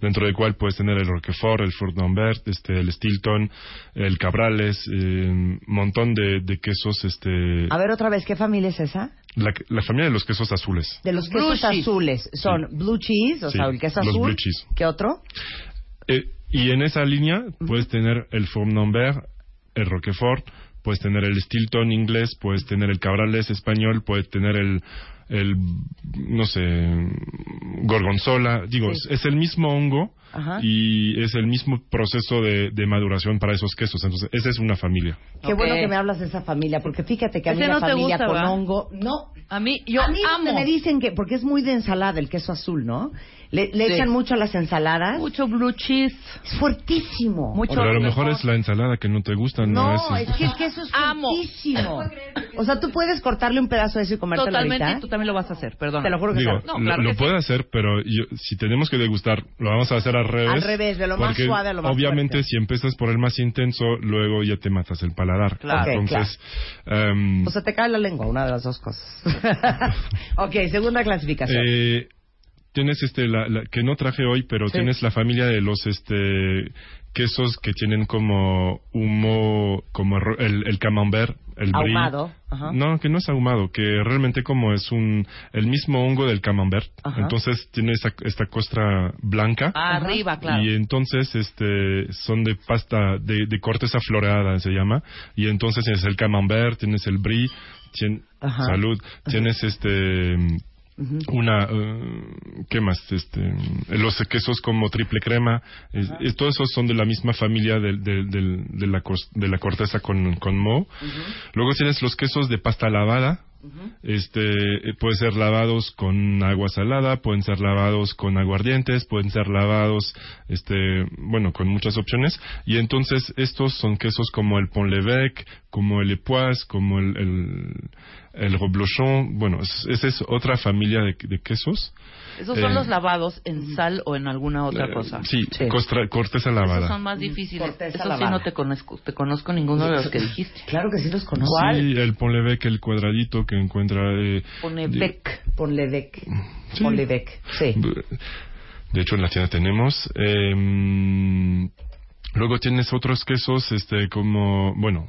dentro del cual puedes tener el Roquefort, el Fondambert, este, el Stilton, el Cabrales, un montón de, de quesos, este, A ver otra vez, ¿qué familia es esa? la, la familia de los quesos azules. De los Blue quesos cheese. azules. Son blue cheese, o Sí, sea, el queso los azul. blue cheese. ¿Qué otro? Eh, y en esa línea puedes tener el Fournambert, el Roquefort, puedes tener el Stilton inglés, puedes tener el Cabrales español, puedes tener el, el no sé, Gorgonzola. Digo, Sí. es el mismo hongo Ajá. y es el mismo proceso de, de maduración para esos quesos. Entonces, esa es una familia. Qué Ok. bueno que me hablas de esa familia, porque fíjate que a mí la no familia gusta, con ¿va? hongo, no. A mí, yo a mí amo me dicen que, porque es muy de ensalada el queso azul, ¿no? Le, le Sí. echan mucho a las ensaladas. mucho blue cheese. Es fuertísimo. Mucho Pero a lo mejor mejor. es la ensalada que no te gusta, no, No, es... es que el queso es Amo. fuertísimo. O sea, tú puedes cortarle un pedazo de eso y comértelo Totalmente, ahorita. y tú también lo vas a hacer, perdón. Te lo juro que Digo. No, lo- claro lo, que sí. puede hacer, pero yo- si tenemos que degustar, lo vamos a hacer al revés. Al revés, de lo más suave a lo más Obviamente, fuerte. si empiezas por el más intenso, luego ya te matas el paladar. Claro. Entonces, em, O sea, te cae la lengua, una de las dos cosas. ok, segunda clasificación. eh, tienes este, la, la- que no traje hoy, pero Sí. tienes la familia de los este quesos que tienen como humo, como el, el camembert, el brie. Ahumado, ajá. No, que no es ahumado, que realmente como es un el mismo hongo del camembert. Ajá. Entonces tiene esa, esta costra blanca. Ah, Arriba, claro. Y entonces este son de pasta de, de corteza floreada se llama y entonces tienes el camembert, tienes el brie, tien- salud, tienes este una eh, qué más este los quesos como triple crema es- es- todos esos son de la misma familia del- del- del- de, la de la corteza con, con moho luego tienes los quesos de pasta lavada este eh, pueden ser lavados con agua salada pueden ser lavados con aguardientes pueden ser lavados este bueno con muchas opciones. Y entonces estos son quesos como el pont l'évêque como el époisse como el, el el bueno, es- esa es otra familia de quesos. Esos son Eh, los lavados en sal o en alguna otra eh, cosa. Sí, costra- corteza Esos lavada. son más difíciles. Corteza Esos sí lavada. no te conozco, te conozco ninguno de los que dijiste. Claro que sí los conozco. Sí, el l'évêque, el cuadradito que encuentra... eh, Pone de- Beck. Ponle bec. Sí. Ponle bec. Sí. De hecho, en la tienda tenemos. eh, luego tienes otros quesos, este, como, bueno,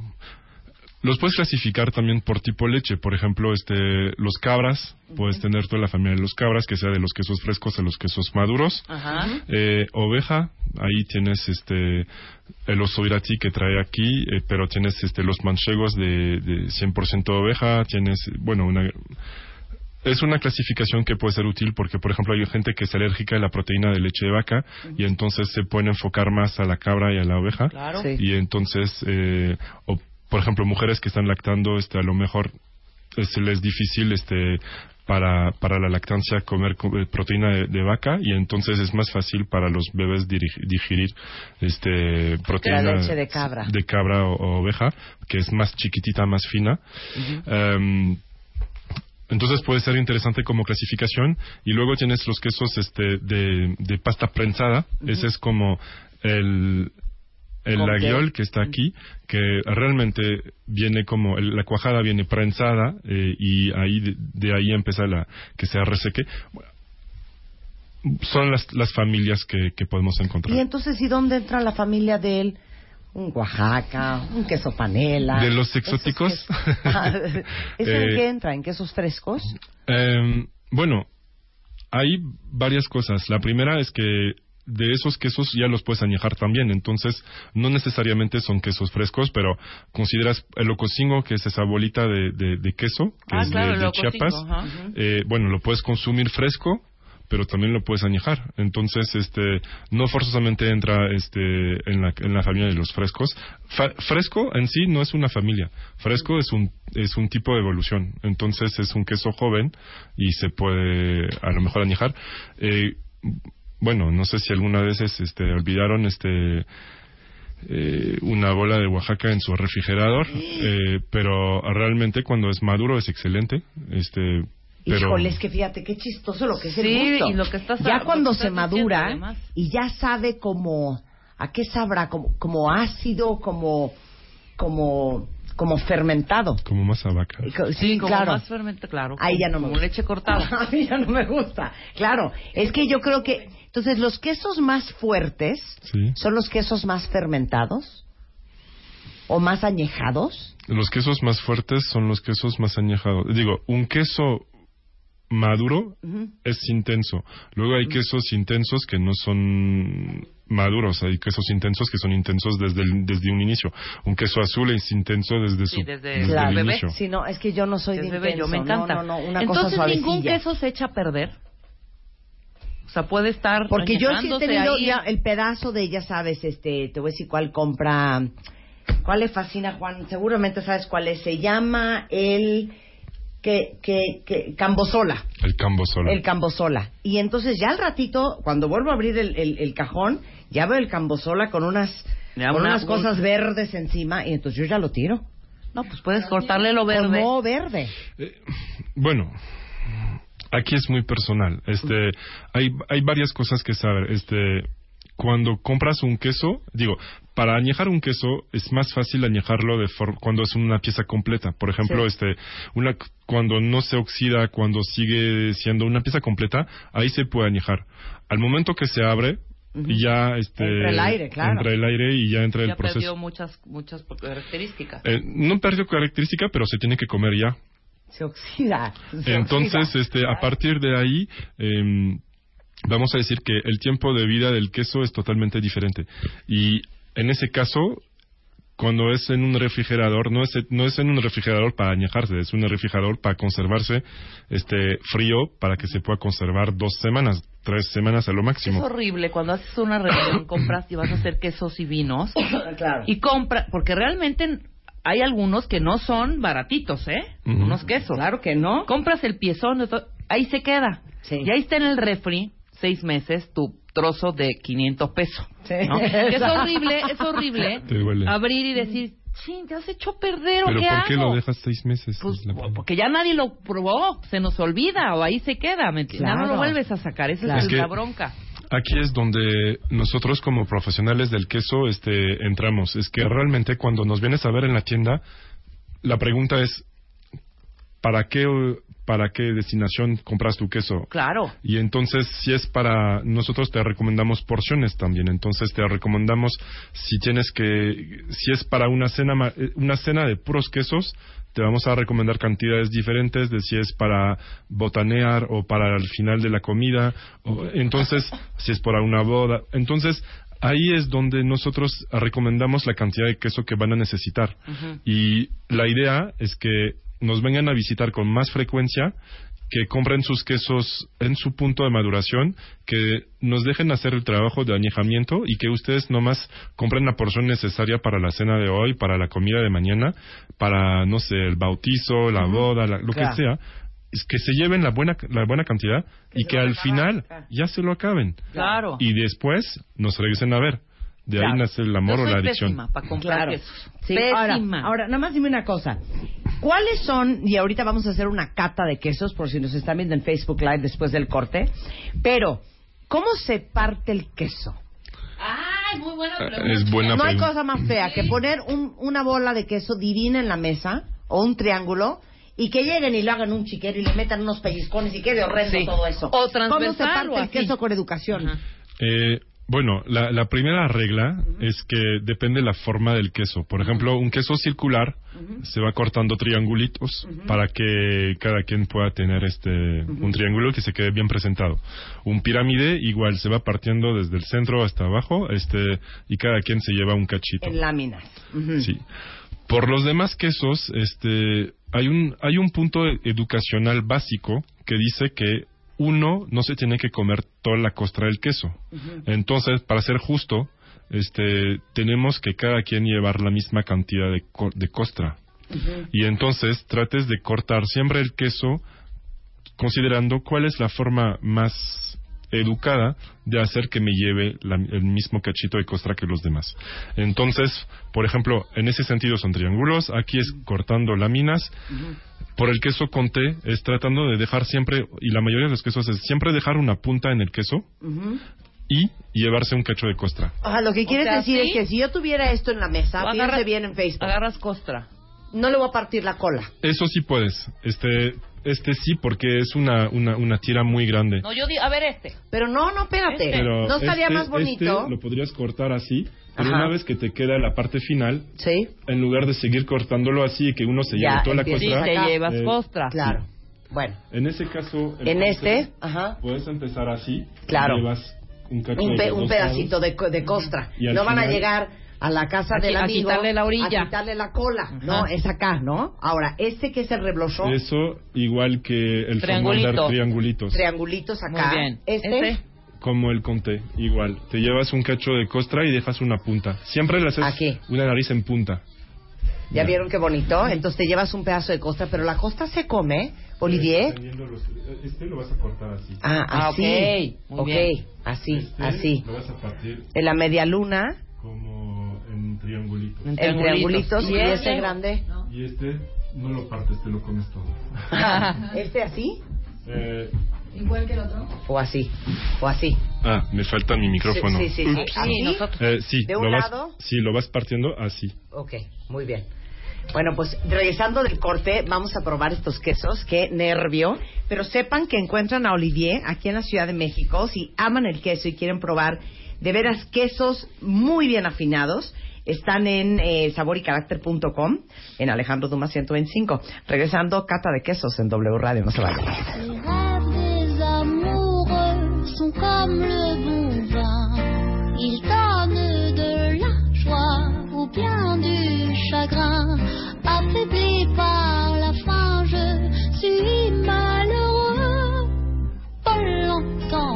los puedes clasificar también por tipo leche. Por ejemplo, este, los cabras, puedes tener toda la familia de los cabras, que sea de los quesos frescos a los quesos maduros. Ajá. Eh, oveja, ahí tienes este el oso irati que trae aquí, eh, pero tienes este los manchegos de, de 100% oveja, tienes, bueno, una es una clasificación que puede ser útil porque, por ejemplo, hay gente que es alérgica a la proteína de leche de vaca y entonces se pueden enfocar más a la cabra y a la oveja. Claro. Sí. Y entonces, eh, por ejemplo, mujeres que están lactando, este, a lo mejor se les es difícil, este, para, para la lactancia comer co- eh, proteína de, de vaca y entonces es más fácil para los bebés digerir este proteína leche de cabra. de cabra o, o oveja que es más chiquitita más fina. Em, entonces puede ser interesante como clasificación y luego tienes los quesos este de, de pasta prensada. Ese es como el el laguiol que está aquí que realmente viene como el- la cuajada viene prensada eh, y ahí de, de ahí empieza la que se reseque son las, las familias que, que podemos encontrar Y entonces, ¿y dónde entra la familia de él? Un Oaxaca, un queso panela. ¿De los exóticos? quesos. Ah, ¿Eso en Eh, qué entra? ¿En quesos frescos? Eh, bueno, hay varias cosas. La primera es que de esos quesos ya los puedes añejar también. Entonces, no necesariamente son quesos frescos, pero consideras el ocosingo, que es esa bolita de, de- de queso, que Ah, es claro, de, Chiapas. eh, bueno, lo puedes consumir fresco, pero también lo puedes añejar. Entonces, este, no forzosamente entra este, en, la, en la familia de los frescos. Fa- fresco en sí no es una familia. Fresco es un, es un tipo de evolución. Entonces, es un queso joven y se puede a lo mejor añejar. Eh, bueno, no sé si alguna vez este, olvidaron este eh, una bola de Oaxaca en su refrigerador, eh, pero realmente cuando es maduro es excelente. Este, pero Híjole, es que fíjate qué chistoso lo que es Sí, el gusto. y lo que estás- ya lo cuando que se estás madura y ya sabe como a qué sabrá, como, como ácido, como como como fermentado. como más vaca. Sí, Sí, como claro. más fermento, claro. Ahí ya no me como gusta. leche cortada. A mí ya no me gusta. Claro, es que yo creo que entonces los quesos más fuertes Sí. son los quesos más fermentados o más añejados. Los quesos más fuertes son los quesos más añejados. Digo, un queso maduro es intenso. Luego hay quesos intensos que no son maduros. Hay quesos intensos que son intensos desde, el- desde un inicio. Un queso azul es intenso desde su Sí, desde- desde Claro. el bebé. inicio. Si no, es que yo no soy de Es bebé, yo me encanta. No, no, no, una cosa Entonces ningún queso se echa a perder. O sea, puede estar Porque yo sí he tenido ahí. ya el pedazo de, ya sabes, este, te voy a decir cuál compra, cuál le fascina Juan, seguramente sabes cuál es, se llama el que, que, que, Cambosola, El cambo solo. el Cambosola. Y entonces ya al ratito, cuando vuelvo a abrir el, el, el cajón, ya veo el Cambosola con unas, con una- unas cosas verdes encima y entonces yo ya lo tiro. No, pues puedes cortarle lo verde. Moho verde. Bueno, aquí es muy personal. Este, hay, hay varias cosas que saber. Este, cuando compras un queso, digo, para añejar un queso es más fácil añejarlo de for- cuando es una pieza completa. Por ejemplo, Sí. este, una cuando no se oxida, cuando sigue siendo una pieza completa, ahí se puede añejar. Al momento que se abre, y ya este Entra el aire, claro. entra el aire y ya entra ya el proceso. perdió muchas, muchas características. Eh, no perdió característica, pero se tiene que comer ya. Se oxida. se Entonces, oxida. este, a partir de ahí, em, vamos a decir que el tiempo de vida del queso es totalmente diferente. Y en ese caso, cuando es en un refrigerador, no es, no es en un refrigerador para añejarse, es un refrigerador para conservarse este frío para que se pueda conservar dos semanas, tres semanas a lo Es máximo. horrible cuando haces una reunión, compras y vas a hacer quesos y vinos. claro. Y compra, porque realmente hay algunos que no son baratitos, ¿eh? Unos quesos. Claro que no. Compras el piezón, ahí se queda. Sí. Y ahí está en el refri, seis meses, tu trozo de 500 pesos. Sí. ¿no? Que es horrible, es horrible Te duele. abrir y decir, ching, ya se echó a perder, ¿o Pero qué ¿por qué hago? lo dejas seis meses? Pues, porque ya nadie lo probó, se nos olvida o ahí se queda, ¿me entiendes? Ya no Claro. lo vuelves a sacar, esa Claro. es Es que- la bronca. Aquí es donde nosotros como profesionales del queso este, entramos. Es que realmente cuando nos vienes a ver en la tienda, la pregunta es, ¿para qué, para qué destinación compras tu queso? Claro. Y entonces, si es para nosotros, te recomendamos porciones también. Entonces, te recomendamos si tienes que, si es para una cena, eh, una cena de puros quesos, te vamos a recomendar cantidades diferentes de si es para botanear o para el final de la comida. O, entonces, si es para una boda. Entonces, ahí es donde nosotros recomendamos la cantidad de queso que van a necesitar. Y la idea es que nos vengan a visitar con más frecuencia, que compren sus quesos en su punto de maduración, que nos dejen hacer el trabajo de añejamiento y que ustedes nomás compren la porción necesaria para la cena de hoy, para la comida de mañana, para, no sé, el bautizo, la boda, la- lo Claro. que sea. Es que se lleven la buena, la buena cantidad y que al acaban, final ya se lo acaben. Claro. Y después nos regresen a ver. De ahí Claro. nace el amor Yo o soy la adicción. pésima para comprar Claro. quesos. Sí, ahora, Pésima. ahora, nada más dime una cosa. ¿Cuáles son, y ahorita vamos a hacer una cata de quesos por si nos están viendo en Facebook Live después del corte, pero, ¿cómo se parte el queso? Ay, muy buena Eh, Es buena no hay pregunta. cosa más fea que poner un- una bola de queso divina en la mesa o un triángulo y que lleguen y lo hagan un chiquero y le metan unos pellizcones y quede horrendo Sí. todo eso. O ¿Cómo se parte o el queso con educación? Eh, Bueno, la, la primera regla es que depende la forma del queso. Por ejemplo, un queso circular se va cortando triangulitos para que cada quien pueda tener este un triángulo que se quede bien presentado. Un pirámide igual se va partiendo desde el centro hasta abajo, este y cada quien se lleva un cachito. En láminas. Sí. Por los demás quesos, este, hay un, hay un punto educacional básico que dice que uno no se tiene que comer toda la costra del queso. Entonces, para ser justo, este, tenemos que cada quien llevar la misma cantidad de, co- de costra. Y entonces trates de cortar siempre el queso considerando cuál es la forma más educada de hacer que me lleve la- el mismo cachito de costra que los demás. Entonces, por ejemplo, en ese sentido son triángulos, aquí es cortando láminas. Por el queso conté es tratando de dejar siempre, y la mayoría de los quesos es siempre dejar una punta en el queso y llevarse un cacho de costra. O sea, lo que quieres sea, decir ¿sí? es que si yo tuviera esto en la mesa, agarras- bien en Facebook, Agarras costra. no le voy a partir la cola. Eso sí puedes. Este, este sí porque es una, una, una tira muy grande. No, yo di, a ver este. Pero no, no, espérate. Pero ¿No estaría este- más bonito? este lo podrías cortar así, pero Ajá. una vez que te queda la parte final, Sí. en lugar de seguir cortándolo así y que uno se Ya, lleve toda la costra, Sí, te llevas eh, costra. Claro. Bueno, En ese caso, en corte, este, ajá, puedes empezar así. Claro. Llevas un cacho un, pe- un pedacito lados. de, co- de costra. No van a final- llegar a la casa A qui- del a amigo quitarle la orilla. a quitarle la cola. No, es acá, ¿no? Ahora, este que es el reblochón, Eso igual que el Triangulito. triangulitos. triangulitos acá. Muy bien. Este, Como el conté, igual. Te llevas un cacho de costra y dejas una punta. Siempre le haces Aquí. una nariz en punta. ¿ya vieron qué bonito? Entonces te llevas un pedazo de costra, pero la costra se come, Olivier. Teniendo los- Este lo vas a cortar así. Ah, Ah, así. ok, muy ok, bien. así, Este así. Lo vas a partir En la media luna, como en triangulitos, y Bien. ese grande. Y este no lo partes, te lo comes todo. ¿Este así? Eh, O así, o así. ah, me falta mi micrófono. Sí, sí, sí. Ups. ¿Así? nosotros- Eh, sí, ¿De un lo vas, lado? sí, lo vas partiendo así. Ok, muy bien. Bueno, pues regresando del corte, vamos a probar estos quesos. Qué nervio. Pero sepan que encuentran a Olivier aquí en la Ciudad de México. Si aman el queso y quieren probar de veras quesos muy bien afinados, están en eh, en Alejandro Dumas 125. Regresando, cata de quesos en W Radio. No se vayan. De la joie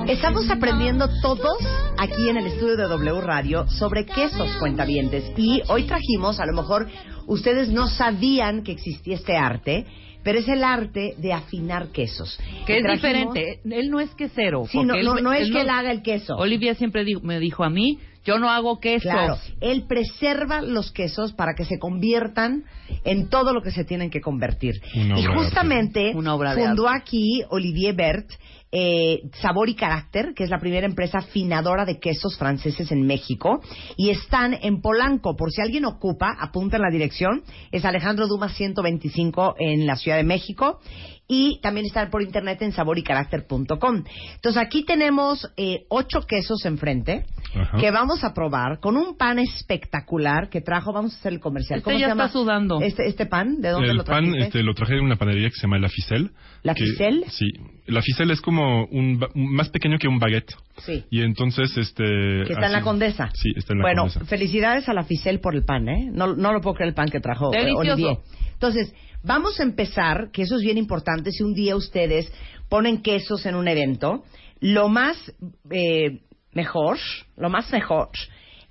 Estamos aprendiendo todos aquí en el estudio de W Radio sobre quesos cuentavientes y hoy trajimos, a lo mejor ustedes no sabían que existía este arte, pero es el arte de afinar quesos. Que es Trajimos- diferente. Él no es quesero. Sí, no, él- no, no es él que él haga el queso. Olivia siempre dijo- me dijo a mí, yo no hago quesos. Claro, él preserva los quesos para que se conviertan en todo lo que se tienen que convertir. Una y obra de justamente Una obra de fundó aquí Olivier Bert eh, Sabor y Carácter, que es la primera empresa afinadora de quesos franceses en México, y están en Polanco. Por si alguien ocupa, apunta en la dirección, es Alejandro Dumas 125 en la Ciudad de México. Y también están por internet en saborycaracter.com. Entonces aquí tenemos eh, ocho quesos enfrente Ajá. que vamos a probar con un pan espectacular que trajo. Vamos a hacer el comercial. Este ¿Cómo ya se llama? está sudando. Este, este pan, ¿de dónde El lo pan trajiste? este, lo traje de una panadería que se llama La Ficelle. ¿La que- Ficelle? Sí. La Ficelle es como un, más pequeño que un baguette. Sí. Y entonces, este... Que está en la Condesa. Sí, está en la bueno, Condesa. felicidades a la Ficel por el pan, ¿eh? No, no lo puedo creer el pan que trajo eh, Delicioso. Olivier. Entonces, vamos a empezar, que eso es bien importante, si un día ustedes ponen quesos en un evento, lo más eh, mejor, lo más mejor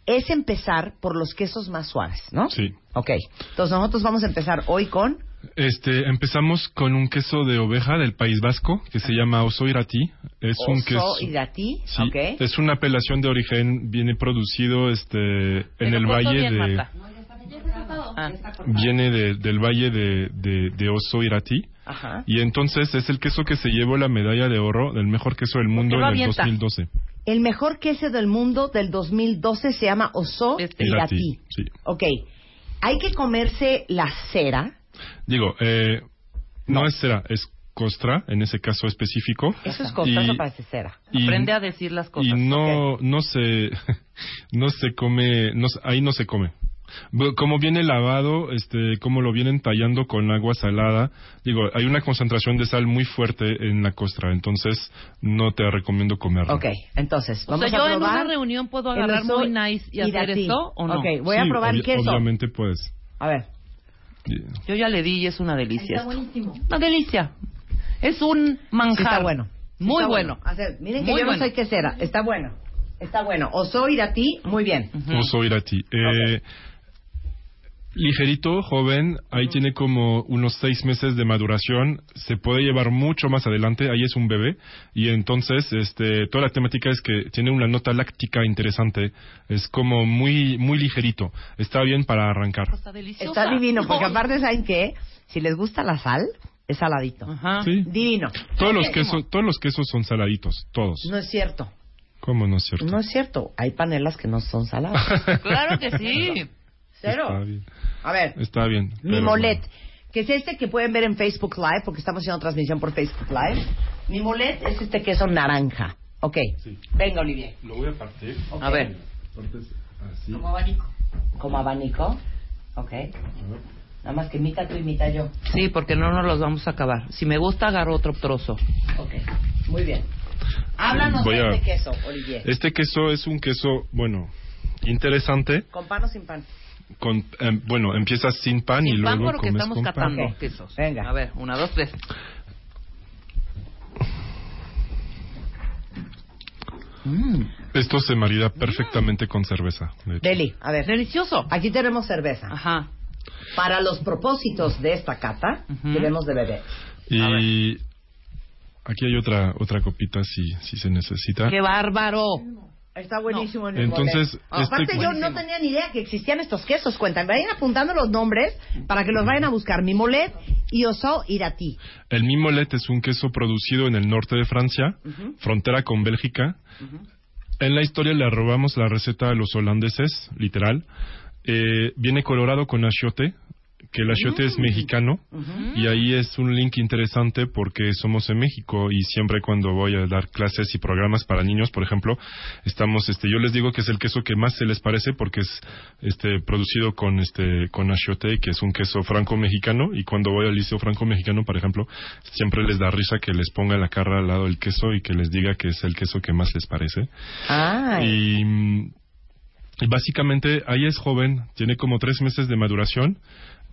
es empezar por los quesos más suaves, ¿no? Sí. Ok. Entonces, nosotros vamos a empezar hoy con... Este, empezamos con un queso de oveja del País Vasco que se llama Oso Irati. Es un Oso queso... Irati, Sí, ok. es una apelación de origen, viene producido este en Pero el valle bien, de Marta. Ah. viene de- del valle de, de, de Oso Irati Ajá. y entonces es el queso que se llevó la medalla de oro del mejor queso del mundo en el avienta? 2012. El mejor queso del mundo del 2012 se llama Oso Este. Irati. Irati, sí. Ok. Hay que comerse la cera. Digo, eh, no, es cera, es costra, en ese caso específico. Eso es costra, Y- eso parece cera. y- Aprende a decir las cosas. y no no se no se come no se- ahí no se come como viene lavado este como lo vienen tallando con agua salada digo hay una concentración de sal muy fuerte en la costra entonces no te recomiendo comerlo Ok, entonces, O vamos sea, yo a en probar. una reunión puedo agarrar muy nice y hacer iraní. esto o no. Ok, voy a Sí, probar obvi- queso. obviamente puedes A ver. Yo ya le di y es una delicia. Está esto. buenísimo. Una delicia. Es un manjar. Sí está bueno. Muy está bueno. Hacer- miren que Muy yo bueno. no soy quesera. Está bueno. Está bueno. Oso ti, muy bien. Oso irati. Eh, Ligerito, joven, ahí tiene como unos seis meses de maduración, se puede llevar mucho más adelante, ahí es un bebé, y entonces este, toda la temática es que tiene una nota láctica interesante, es como muy, muy ligerito, está bien para arrancar. Está. Está divino, porque aparte, ¿saben qué? Si les gusta la sal, es saladito. Sí. Divino. Todos los quesos, todos los quesos son saladitos, todos. No es cierto. ¿Cómo no es cierto? No es cierto. Hay panelas que no son saladas. Claro que sí. Cero. Está bien. A ver, Está bien. mi pero- molet, que es este que pueden ver en Facebook Live, porque estamos haciendo transmisión por Facebook Live. Mi molet es este queso naranja. Ok. Venga, Olivier. Lo voy a partir. A ver. Así. Como abanico. Como abanico. Ok. Nada más que mitad tú y mitad yo. Sí, porque no nos los vamos a acabar. Si me gusta, agarro otro trozo. Ok. Muy bien. Háblanos Voy de a- este queso, Olivier. Este queso es un queso, bueno, interesante. ¿Con pan o sin pan? Con, em, bueno, empiezas sin pan y Sin pan luego porque comes estamos con catando pan. quesos. Venga. A ver, una, dos, tres. Esto se marida perfectamente con cerveza. de. Deli, a ver. Delicioso. Aquí tenemos cerveza. Ajá. Para los propósitos de esta cata, debemos de beber. Y aquí hay otra otra copita si si se necesita. ¡Qué bárbaro! Está buenísimo en el Entonces. Aparte, este- yo no tenía ni idea que existían estos quesos. Cuentan, vayan apuntando los nombres para que los vayan a buscar. Mi molet y oso irati. El mimolet es un queso producido en el norte de Francia, frontera con Bélgica. En la historia le robamos la receta a los holandeses, literal. Eh, viene colorado con achiote, que el achiote es mexicano. Y ahí es un link interesante porque somos en México y siempre cuando voy a dar clases y programas para niños, por ejemplo, estamos, este, yo les digo que es el queso que más se les parece porque es, este, producido con, este, con achiote, que es un queso franco-mexicano y cuando voy al liceo franco-mexicano, por ejemplo, siempre les da risa que les ponga la cara al lado del queso y que les diga que es el queso que más les parece. Ay. Y, mm, y básicamente ahí es joven, tiene como tres meses de maduración,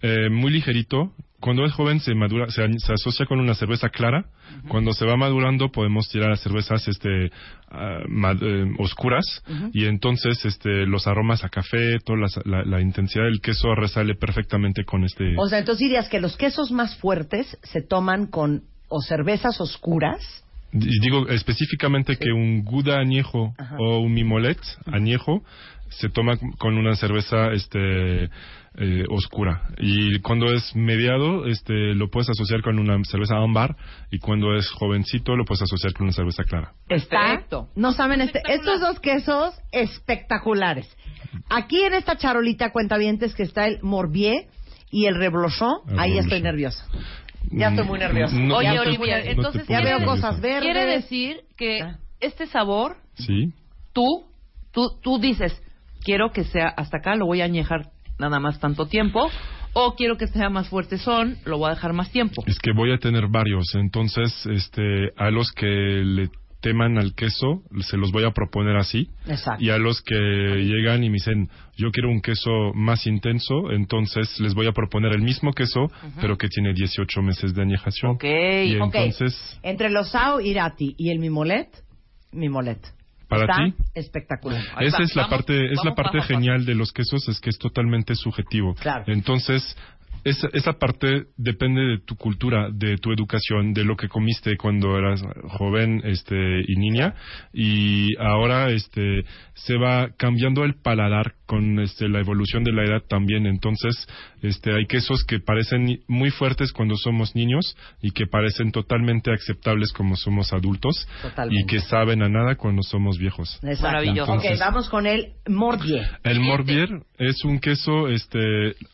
eh, muy ligerito. Cuando es joven se madura, se, asocia con una cerveza clara. Cuando se va madurando podemos tirar a cervezas este ah, eh, oscuras y entonces este los aromas a café, toda la, la- la intensidad del queso resale perfectamente con este. O sea, entonces dirías que los quesos más fuertes se toman con o cervezas oscuras. Y digo específicamente que un Gouda añejo o un Mimolet añejo se toma con una cerveza este eh, oscura y cuando es mediado este lo puedes asociar con una cerveza ámbar y cuando es jovencito lo puedes asociar con una cerveza clara. Está. Perfecto. No saben, este, estos dos quesos espectaculares. Aquí en esta charolita cuentavientes que está el Morbier y el Reblochon, El ahí estoy nerviosa. Ya estoy muy nerviosa. No- Oye, no Olivia, te entonces Ya veo cosas verdes. quiere decir que Ah. este sabor, Sí. tú, tú, tú dices, quiero que sea hasta acá, lo voy a añejar nada más tanto tiempo, o quiero que sea más fuerte son, lo voy a dejar más tiempo. Es que voy a tener varios, entonces este a los que le teman al queso se los voy a proponer así. Exacto. Y a los que llegan y me dicen, yo quiero un queso más intenso, entonces les voy a proponer el mismo queso, pero que tiene 18 meses de añejación. Ok, Y ok. entonces, Entre los Sao Irati y el Mimolet, Mimolet. Para Está ti. espectacular. Ahí esa va, es la vamos, parte, es la parte genial de los quesos, es que es totalmente subjetivo. Claro. Entonces, esa, esa parte depende de tu cultura, de tu educación, de lo que comiste cuando eras joven este, y niña. Y ahora este, se va cambiando el paladar con este, la evolución de la edad también. Entonces, este, hay quesos que parecen muy fuertes cuando somos niños y que parecen totalmente aceptables como somos adultos Totalmente. y que saben a nada cuando somos viejos. Exacto. Maravilloso. Ok, Entonces- vamos con el Morbier. El Morbier es un queso, este,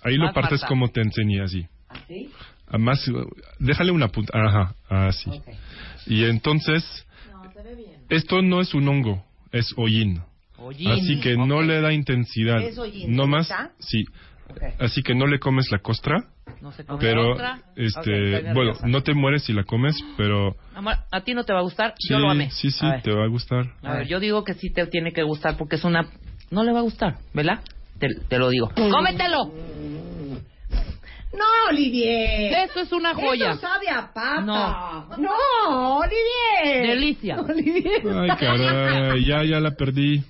ahí lo partes Marta. como te enseñé así. ¿Así? Además, déjale una punta, ajá, Así. Y entonces, esto no es un hongo, es hollín. Hollín, Así que no ok. le da intensidad. ¿Es hollín, No más, ¿está? Sí. Así que no le comes la costra. No se come Pero, otra. este, Ok, estoy bueno, no te mueres si la comes, pero Amor, a ti no te va a gustar, sí, yo lo amé. sí, sí, te va a gustar. A ver, yo digo que sí te tiene que gustar porque es una... No le va a gustar, ¿verdad? Te, te lo digo. ¡Cómetelo! No, Olivier. Esto es una joya. Eso sabe a papa. No. No, Olivier. Delicia. Olivier. Ay, caray, ya, ya la perdí.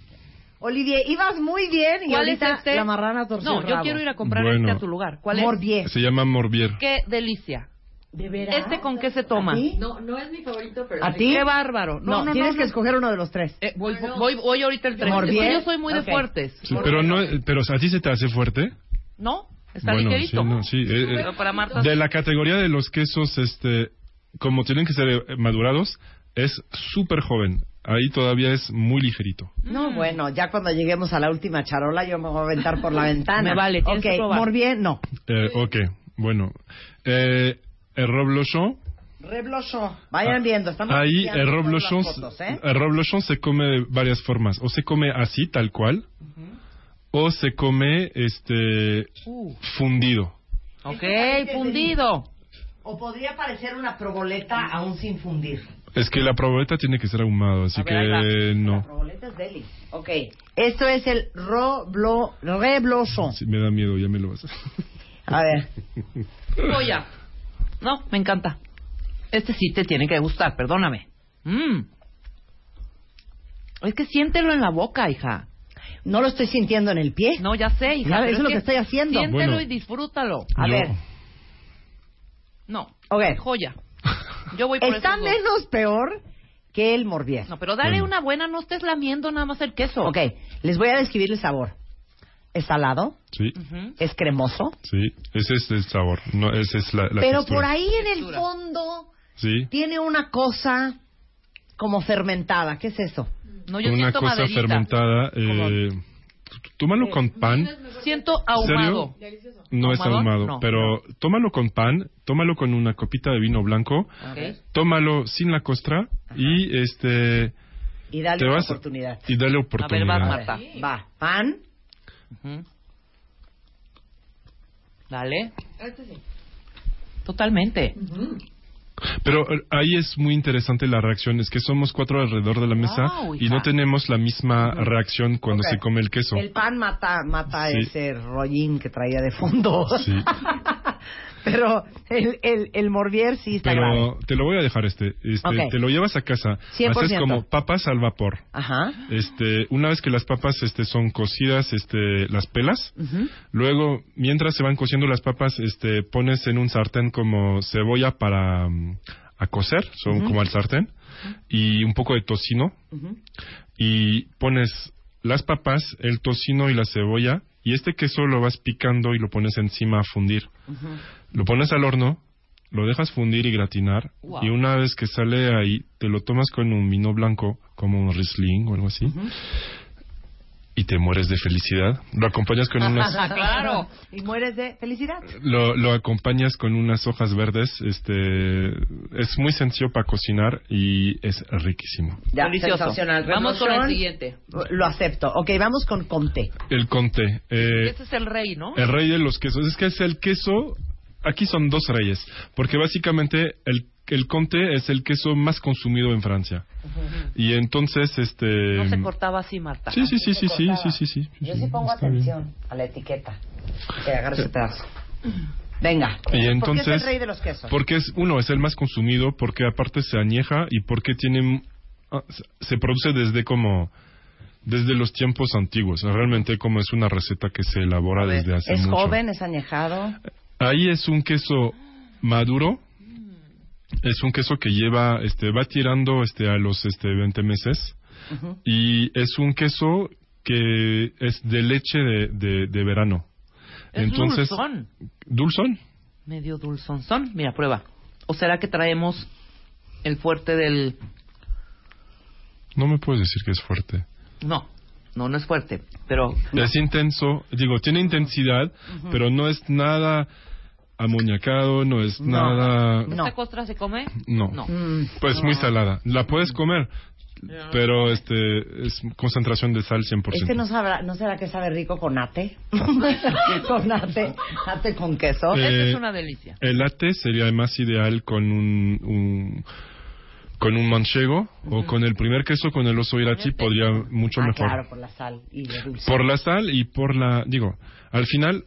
Olivier, ibas muy bien y ¿Cuál es ahorita este? la marrana torció No, el yo rabo. quiero ir a comprar Bueno. este a tu lugar. ¿Cuál es? Morbier. Se llama Morbier. ¡Qué delicia! ¿De veras? ¿Este con qué se toma? ¿A ti? No, no es mi favorito, pero... ¿A ti? ¡Qué bárbaro! No, No, no, tienes no, que no. escoger uno de los tres. Eh, voy, voy, voy ahorita el 3. Morbier. yo soy muy de fuertes. Sí, pero no, pero a ti se te hace fuerte. ¿No? Está bueno, ligerito. sí, no, sí. eh, eh, Pero para Marta... de la categoría de los quesos, este, como tienen que ser eh, madurados, es súper joven. Ahí todavía es muy ligerito. No, bueno, ya cuando lleguemos a la última charola yo me voy a aventar por la ventana. Me vale, tienes Ok, que probar. Morbier, no. Eh, ok, bueno. Eh, el roblochon, Reblochon. Vayan viendo, estamos ahí el roblochon, fotos, ¿eh? el roblochon se come de varias formas. O se come así, tal cual, o se come este Uh. fundido. Ok, fundido. O podría parecer una proboleta aún sin fundir. Es que la proboleta tiene que ser ahumado, así ver, que La no. proboleta es deli. Ok. Esto es el roblo, reblochon. Sí, me da miedo, ya me lo vas a... A ver. Joya. No, me encanta. Este sí te tiene que gustar, perdóname. Mm. Es que siéntelo en la boca, hija. No lo estoy sintiendo en el pie. No, ya sé, hija. Ya, pero eso es lo que estoy haciendo. Siéntelo Bueno. y disfrútalo. A Yo- ver. No, Ok. joya. Yo voy por Está esos dos. menos peor que el morbier. No, pero dale Bueno. una buena, no estés lamiendo nada más el queso. Ok, les voy a describir el sabor. Es salado, Sí, es cremoso, sí, ese es el sabor, no, esa es la, la pero textura. por ahí en el Textura. fondo Sí, tiene una cosa como fermentada. ¿Qué es eso? No, yo una siento cosa maderita. fermentada. Eh, tómalo con pan, Siento ahumado. no es ¿Ahumado? No. pero tómalo con pan, tómalo con una copita de vino blanco, tómalo sin la costra y este Y dale Te vas oportunidad. y dale A ver, oportunidad. A Marta. ver, Va, pan, Ujú. Dale. Totalmente. Pero eh, ahí es muy interesante la reacción, es que somos cuatro alrededor de la mesa y no tenemos la misma reacción cuando se come el queso. el pan mata, mata Sí. ese rollín que traía de fondo. Sí. pero el, el, el morbier sí está grave. Pero te lo voy a dejar este, este te lo llevas a casa, 100%. haces como papas al vapor. Ajá. Este, una vez que las papas este son cocidas, este las pelas, Ujú. luego mientras se van cociendo las papas, este pones en un sartén como cebolla para mm, a cocer, son como al sartén y un poco de tocino y pones las papas, el tocino y la cebolla y este queso lo vas picando y lo pones encima a fundir. Lo pones al horno, lo dejas fundir y gratinar Wow. y una vez que sale ahí te lo tomas con un vino blanco como un Riesling o algo así y te mueres de felicidad. Lo acompañas con unas claro. Y mueres de felicidad. lo, lo acompañas con unas hojas verdes, este es muy sencillo para cocinar y es riquísimo. Ya, Delicioso. sensacional. Vamos con el siguiente. Lo acepto. Ok, vamos con Comté. El conte, eh, Este es el rey, ¿no? El rey de los quesos. Es que es el queso. Aquí son dos reyes. Porque básicamente el, el conte es el queso más consumido en Francia. Y entonces, este. No se cortaba así, Marta. Sí, sí, sí, sí, sí, sí, sí, sí. Yo sí pongo atención a la etiqueta. Que agarre ese pedazo. Venga. Y ¿Por qué es entonces. el rey de los quesos? Porque es, uno, es el más consumido, porque aparte se añeja y porque tiene. ah, se- produce desde como. Desde los tiempos antiguos. Realmente, como es una receta que se elabora desde hace es mucho. joven, es añejado. Ahí es un queso maduro. Es un queso que lleva, este, va tirando, este, a los, este, 20 meses. Y es un queso que es de leche de, de, de verano. Es Entonces, dulzón. dulzón. Medio dulzonzón. Mira, prueba. ¿O será que traemos el fuerte del... No me puedes decir que es fuerte. No, no, no es fuerte, pero... Es intenso, digo, tiene intensidad, pero no es nada amoñacado, no es No. nada... ¿Esta costra se come? No. No. Pues muy salada. La puedes comer, pero este es concentración de sal 100%. Este no, sabrá, no será que sabe rico con ate. con ate, ate con queso. Eh, delicia. El latte sería más ideal con un, un- con un manchego o con el primer queso con el oso irachi podría mucho Ah, mejor. claro, por la sal y dulce. Por la sal y por la... Digo, al final,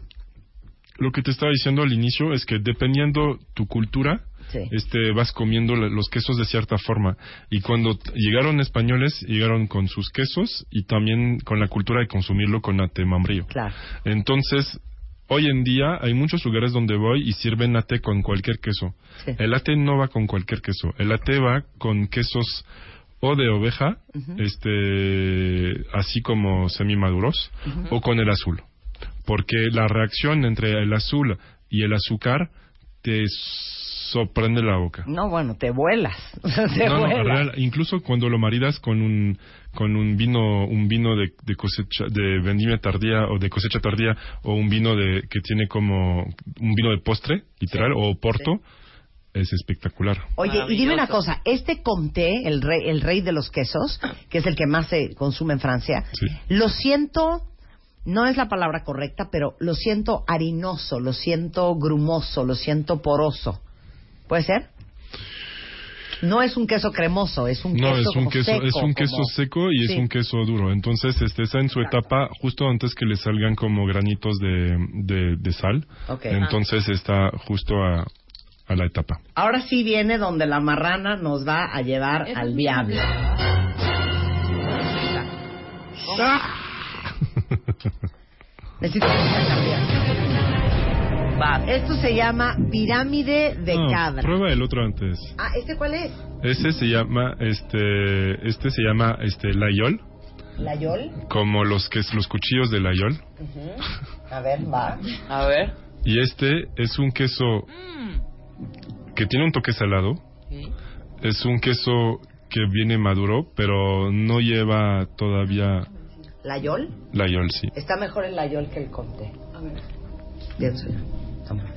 lo que te estaba diciendo al inicio es que dependiendo tu cultura, Sí. este, vas comiendo los quesos de cierta forma. Y cuando llegaron españoles, llegaron con sus quesos y también con la cultura de consumirlo con ate membrillo. Claro. Entonces, hoy en día hay muchos lugares donde voy y sirven ate con cualquier queso. Sí. El ate no va con cualquier queso. El ate va con quesos o de oveja, este, así como semimaduros, Ujú. o con el azul. Porque la reacción entre el azul y el azúcar te sorprende la boca. No, bueno, te vuelas. te No, no, vuelas. real, incluso cuando lo maridas con un con un vino un vino de, de cosecha de vendimia tardía o de cosecha tardía o un vino de que tiene como un vino de postre literal o porto es espectacular. Oye, y dime una cosa, este Comté, el rey, el rey de los quesos, que es el que más se consume en Francia, Sí. lo siento, no es la palabra correcta, pero lo siento harinoso, lo siento grumoso, lo siento poroso. ¿Puede ser? No es un queso cremoso, es un No, queso es un como queso, seco, es un queso como- seco y es un queso duro. Entonces, este está en su etapa justo antes que le salgan como granitos de, de, de sal. Entonces está justo a, a la etapa. Ahora sí viene donde la marrana nos va a llevar al diablo. Necesito que cambiar. Esto se llama pirámide de No, cabra. Prueba el otro antes. Ah, ¿este cuál es? Ese se llama, este, este se llama, este, layol, ¿La yol? como los que los cuchillos de layol. Ujú. A ver, va. A ver. Y este es un queso que tiene un toque salado. Es un queso que viene maduro, pero no lleva todavía ¿La yol? layol, sí. Está mejor el layol que el conte. A ver.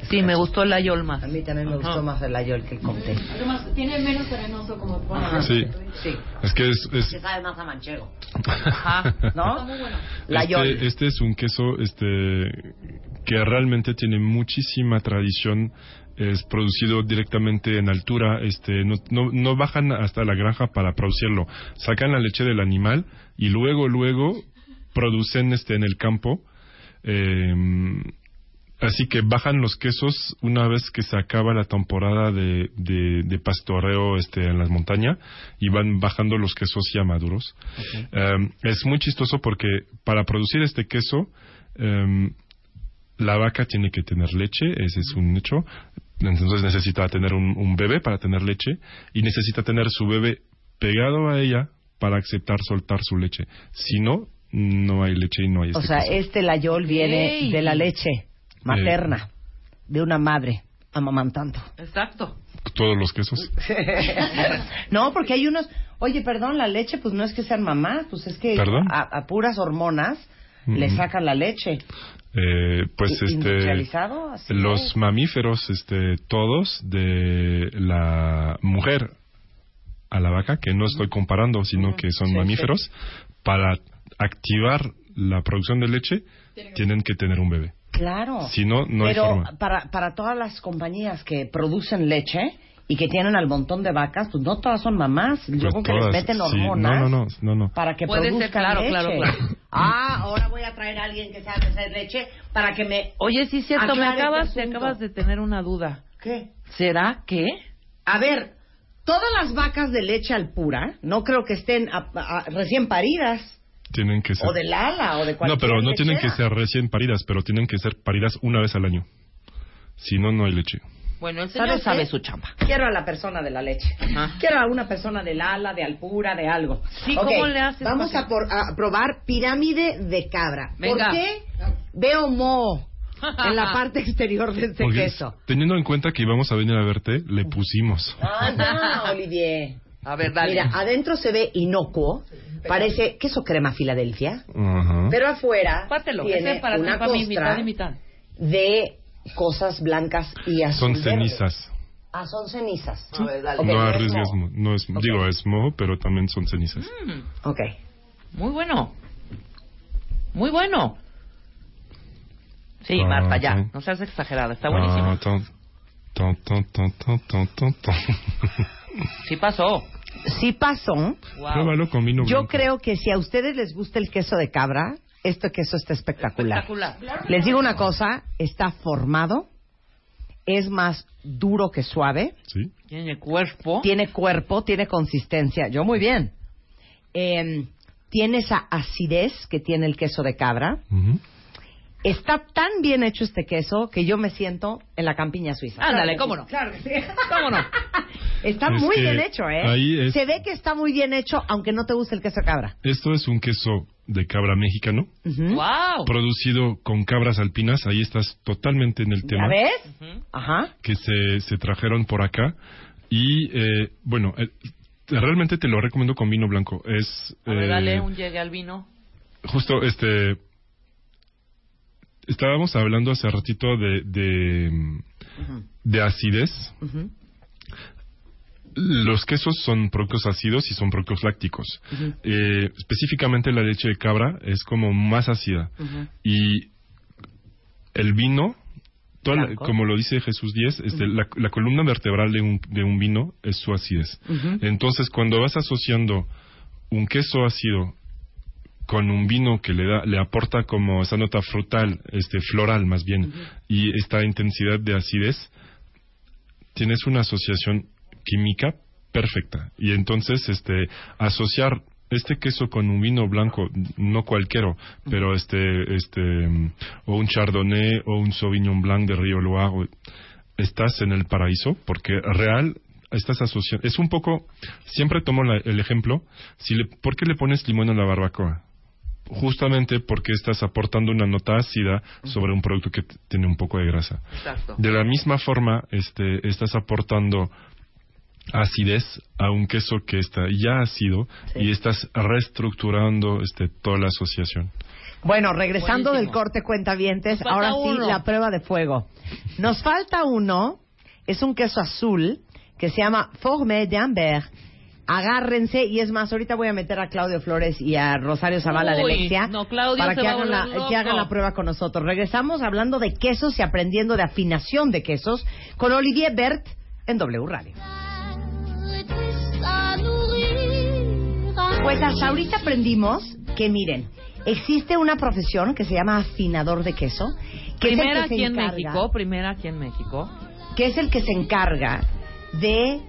Sí, me gustó el ayol más. A mí también me gustó más el layol que el conte. Además, tiene menos arenoso como. Ajá. Sí. Sí. Es que es, es- Que sabe más a manchego. ¿No? Está muy bueno. Layol. Este, este es un queso este que realmente tiene muchísima tradición. Es producido directamente en altura. Este, no, no, no bajan hasta la granja para producirlo. Sacan la leche del animal y luego, luego producen este en el campo. Eh, así que bajan los quesos una vez que se acaba la temporada de, de, de pastoreo este, en las montañas y van bajando los quesos ya maduros. Eh, es muy chistoso porque para producir este queso eh, la vaca tiene que tener leche, ese es un hecho. Entonces necesita tener un, un bebé para tener leche y necesita tener su bebé pegado a ella para aceptar soltar su leche. Si no, no hay leche y no hay O este sea, queso. este layol viene Ey. de la leche materna de una madre amamantando. Exacto. Todos los quesos. no, porque hay unos. Oye, perdón, la leche, pues no es que sean mamás, pues es que a, a puras hormonas le sacan la leche. Eh, pues ¿I- este industrializado? Así los es. mamíferos este todos de la mujer a la vaca que no estoy comparando sino que son Sí, mamíferos para activar la producción de leche tienen que tener un bebé Claro. si no no hay Pero forma para, para todas las compañías que producen leche y que tienen al montón de vacas, pues no todas son mamás. Yo Pues creo que les todas, meten sí. hormonas no no no no no para que Puede ser, produzcan claro, leche. claro, claro. Ah, ahora voy a traer a alguien que sabe hacer leche para que me... Oye, sí es cierto, me acabas, este me asunto. acabas de tener una duda. ¿Qué? ¿Será que? A ver, todas las vacas de leche al pura, no creo que estén a- a- recién paridas, tienen que ser o de Lala, o de cualquier no pero no tienen que lechera. ser recién paridas pero tienen que ser paridas una vez al año si no no hay leche Bueno, el señor ¿Sabes sabe qué? su chamba. Quiero a la persona de la leche. Quiero a una persona de Lala, de Alpura, de algo. Sí, Ok, ¿cómo le haces Vamos a, por- a probar pirámide de cabra. Venga. ¿Por qué veo moho en la parte exterior de este Porque queso? teniendo en cuenta que íbamos a venir a verte le pusimos Anda, Olivier. A ver, dale. Mira, adentro se ve inocuo. Parece queso crema Filadelfia. Uh -huh. Pero afuera Pártelo, tiene para una costra mitad y mitad. de cosas blancas y azules. Son cenizas. Ah, son cenizas. A ver, dale. Okay, no arriesgues, no, no es, okay. digo, es moho, pero también son cenizas. Mm. Ok. Muy bueno. Muy bueno. Sí, ah, Marta, ya. Ton. No seas exagerada. Está buenísimo. Ah, ton, ton, sí pasó. Sí pasó. Pruébalo con vino Yo blanco. creo que si a ustedes les gusta el queso de cabra, este queso está espectacular. Espectacular. Les digo una cosa, está formado, es más duro que suave, Sí. Tiene cuerpo. tiene cuerpo, tiene consistencia. Yo muy bien. Eh, tiene esa acidez que tiene el queso de cabra. Ujú. Está tan bien hecho este queso que yo me siento en la campiña suiza. Ándale, cómo no. Claro sí. ¿Cómo no? Está Es muy bien hecho, ¿eh? ahí es- Se ve que está muy bien hecho, aunque no te guste el queso cabra. Esto es un queso de cabra mexicano. ¡Wow! producido con cabras alpinas. Ahí estás totalmente en el ¿Ya tema. ves? Ajá. que se, se trajeron por acá. Y eh, bueno, eh, realmente te lo recomiendo con vino blanco. Es A ver, eh, dale un llegue al vino. justo este. Estábamos hablando hace ratito de, de, de acidez. Los quesos son productos ácidos y son productos lácticos. Eh, específicamente la leche de cabra es como más ácida. Y el vino, toda la- Blanco. como lo dice Jesús 10, este, la, la columna vertebral de un, de un vino es su acidez. Entonces, cuando vas asociando un queso ácido con un vino que le da le aporta como esa nota frutal, este floral más bien, y esta intensidad de acidez, tienes una asociación química perfecta. Y entonces, este, asociar este queso con un vino blanco, no cualquiera, pero este, este, o un chardonnay o un sauvignon blanc de Río Loire, estás en el paraíso, porque real estás asociando, es un poco, siempre tomo la- el ejemplo, si le, ¿por qué le pones limón a la barbacoa? Justamente porque estás aportando una nota ácida sobre un producto que tiene un poco de grasa. Exacto. De la misma forma, este, estás aportando acidez a un queso que está ya ácido y estás reestructurando este, toda la asociación. Bueno, regresando Buenísimo. del corte cuentavientes, ahora sí uno. la prueba de fuego. Nos falta uno, es un queso azul que se llama Formé d'Ambert. Agárrense, y es más, ahorita voy a meter a Claudio Flores y a Rosario Zavala de Lexia no, para que hagan, la, que hagan la prueba con nosotros. Regresamos hablando de quesos y aprendiendo de afinación de quesos con Olivier Bert en W Radio. Pues hasta ahorita aprendimos que, miren, existe una profesión que se llama afinador de queso. Que es el Primera que se aquí en México, primera aquí en México. que es el que se encarga de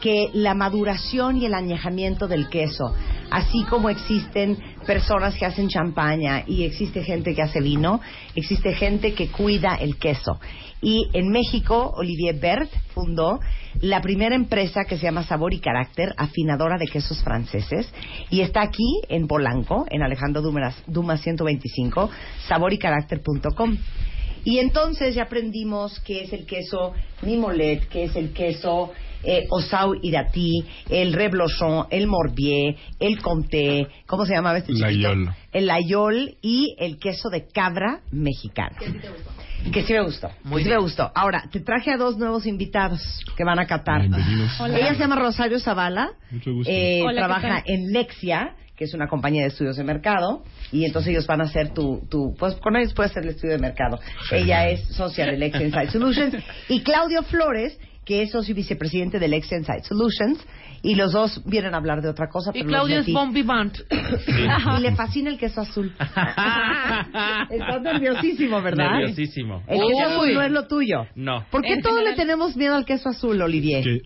que la maduración y el añejamiento del queso, así como existen personas que hacen champaña y existe gente que hace vino, existe gente que cuida el queso. Y en México, Olivier Bert fundó la primera empresa que se llama Sabor y Carácter, afinadora de quesos franceses, y está aquí en Polanco, en Alejandro Dumas, Dumas 125, saborycaracter.com. Y entonces ya aprendimos qué es el queso Mimolet, qué es el queso eh, Osau Irati, el Reblochon, el Morbier, el Comté, ¿cómo se llamaba este chiquito? Layol. El Layol y el queso de cabra mexicano. Que sí me gustó. Muy que sí bien. me gustó. Ahora, te traje a dos nuevos invitados que van a catar. Bienvenidos. Ella se llama Rosario Zavala. Mucho gusto. Eh, Hola, ¿qué trabaja en Lexia, que es una compañía de estudios de mercado, y entonces ellos van a hacer tu, tu pues con ellos puedes hacer el estudio de mercado. Ella es socia de Lexia Insight Solutions y Claudio Flores, que es socio y vicepresidente de Lexia Insight Solutions, y los dos vienen a hablar de otra cosa. Y pero Claudio los es Vivant. y le fascina el queso azul. Estás nerviosísimo, ¿verdad? Nerviosísimo. El queso Uy. azul no es lo tuyo. No. ¿Por qué En todos le tenemos miedo al queso azul, Olivier? que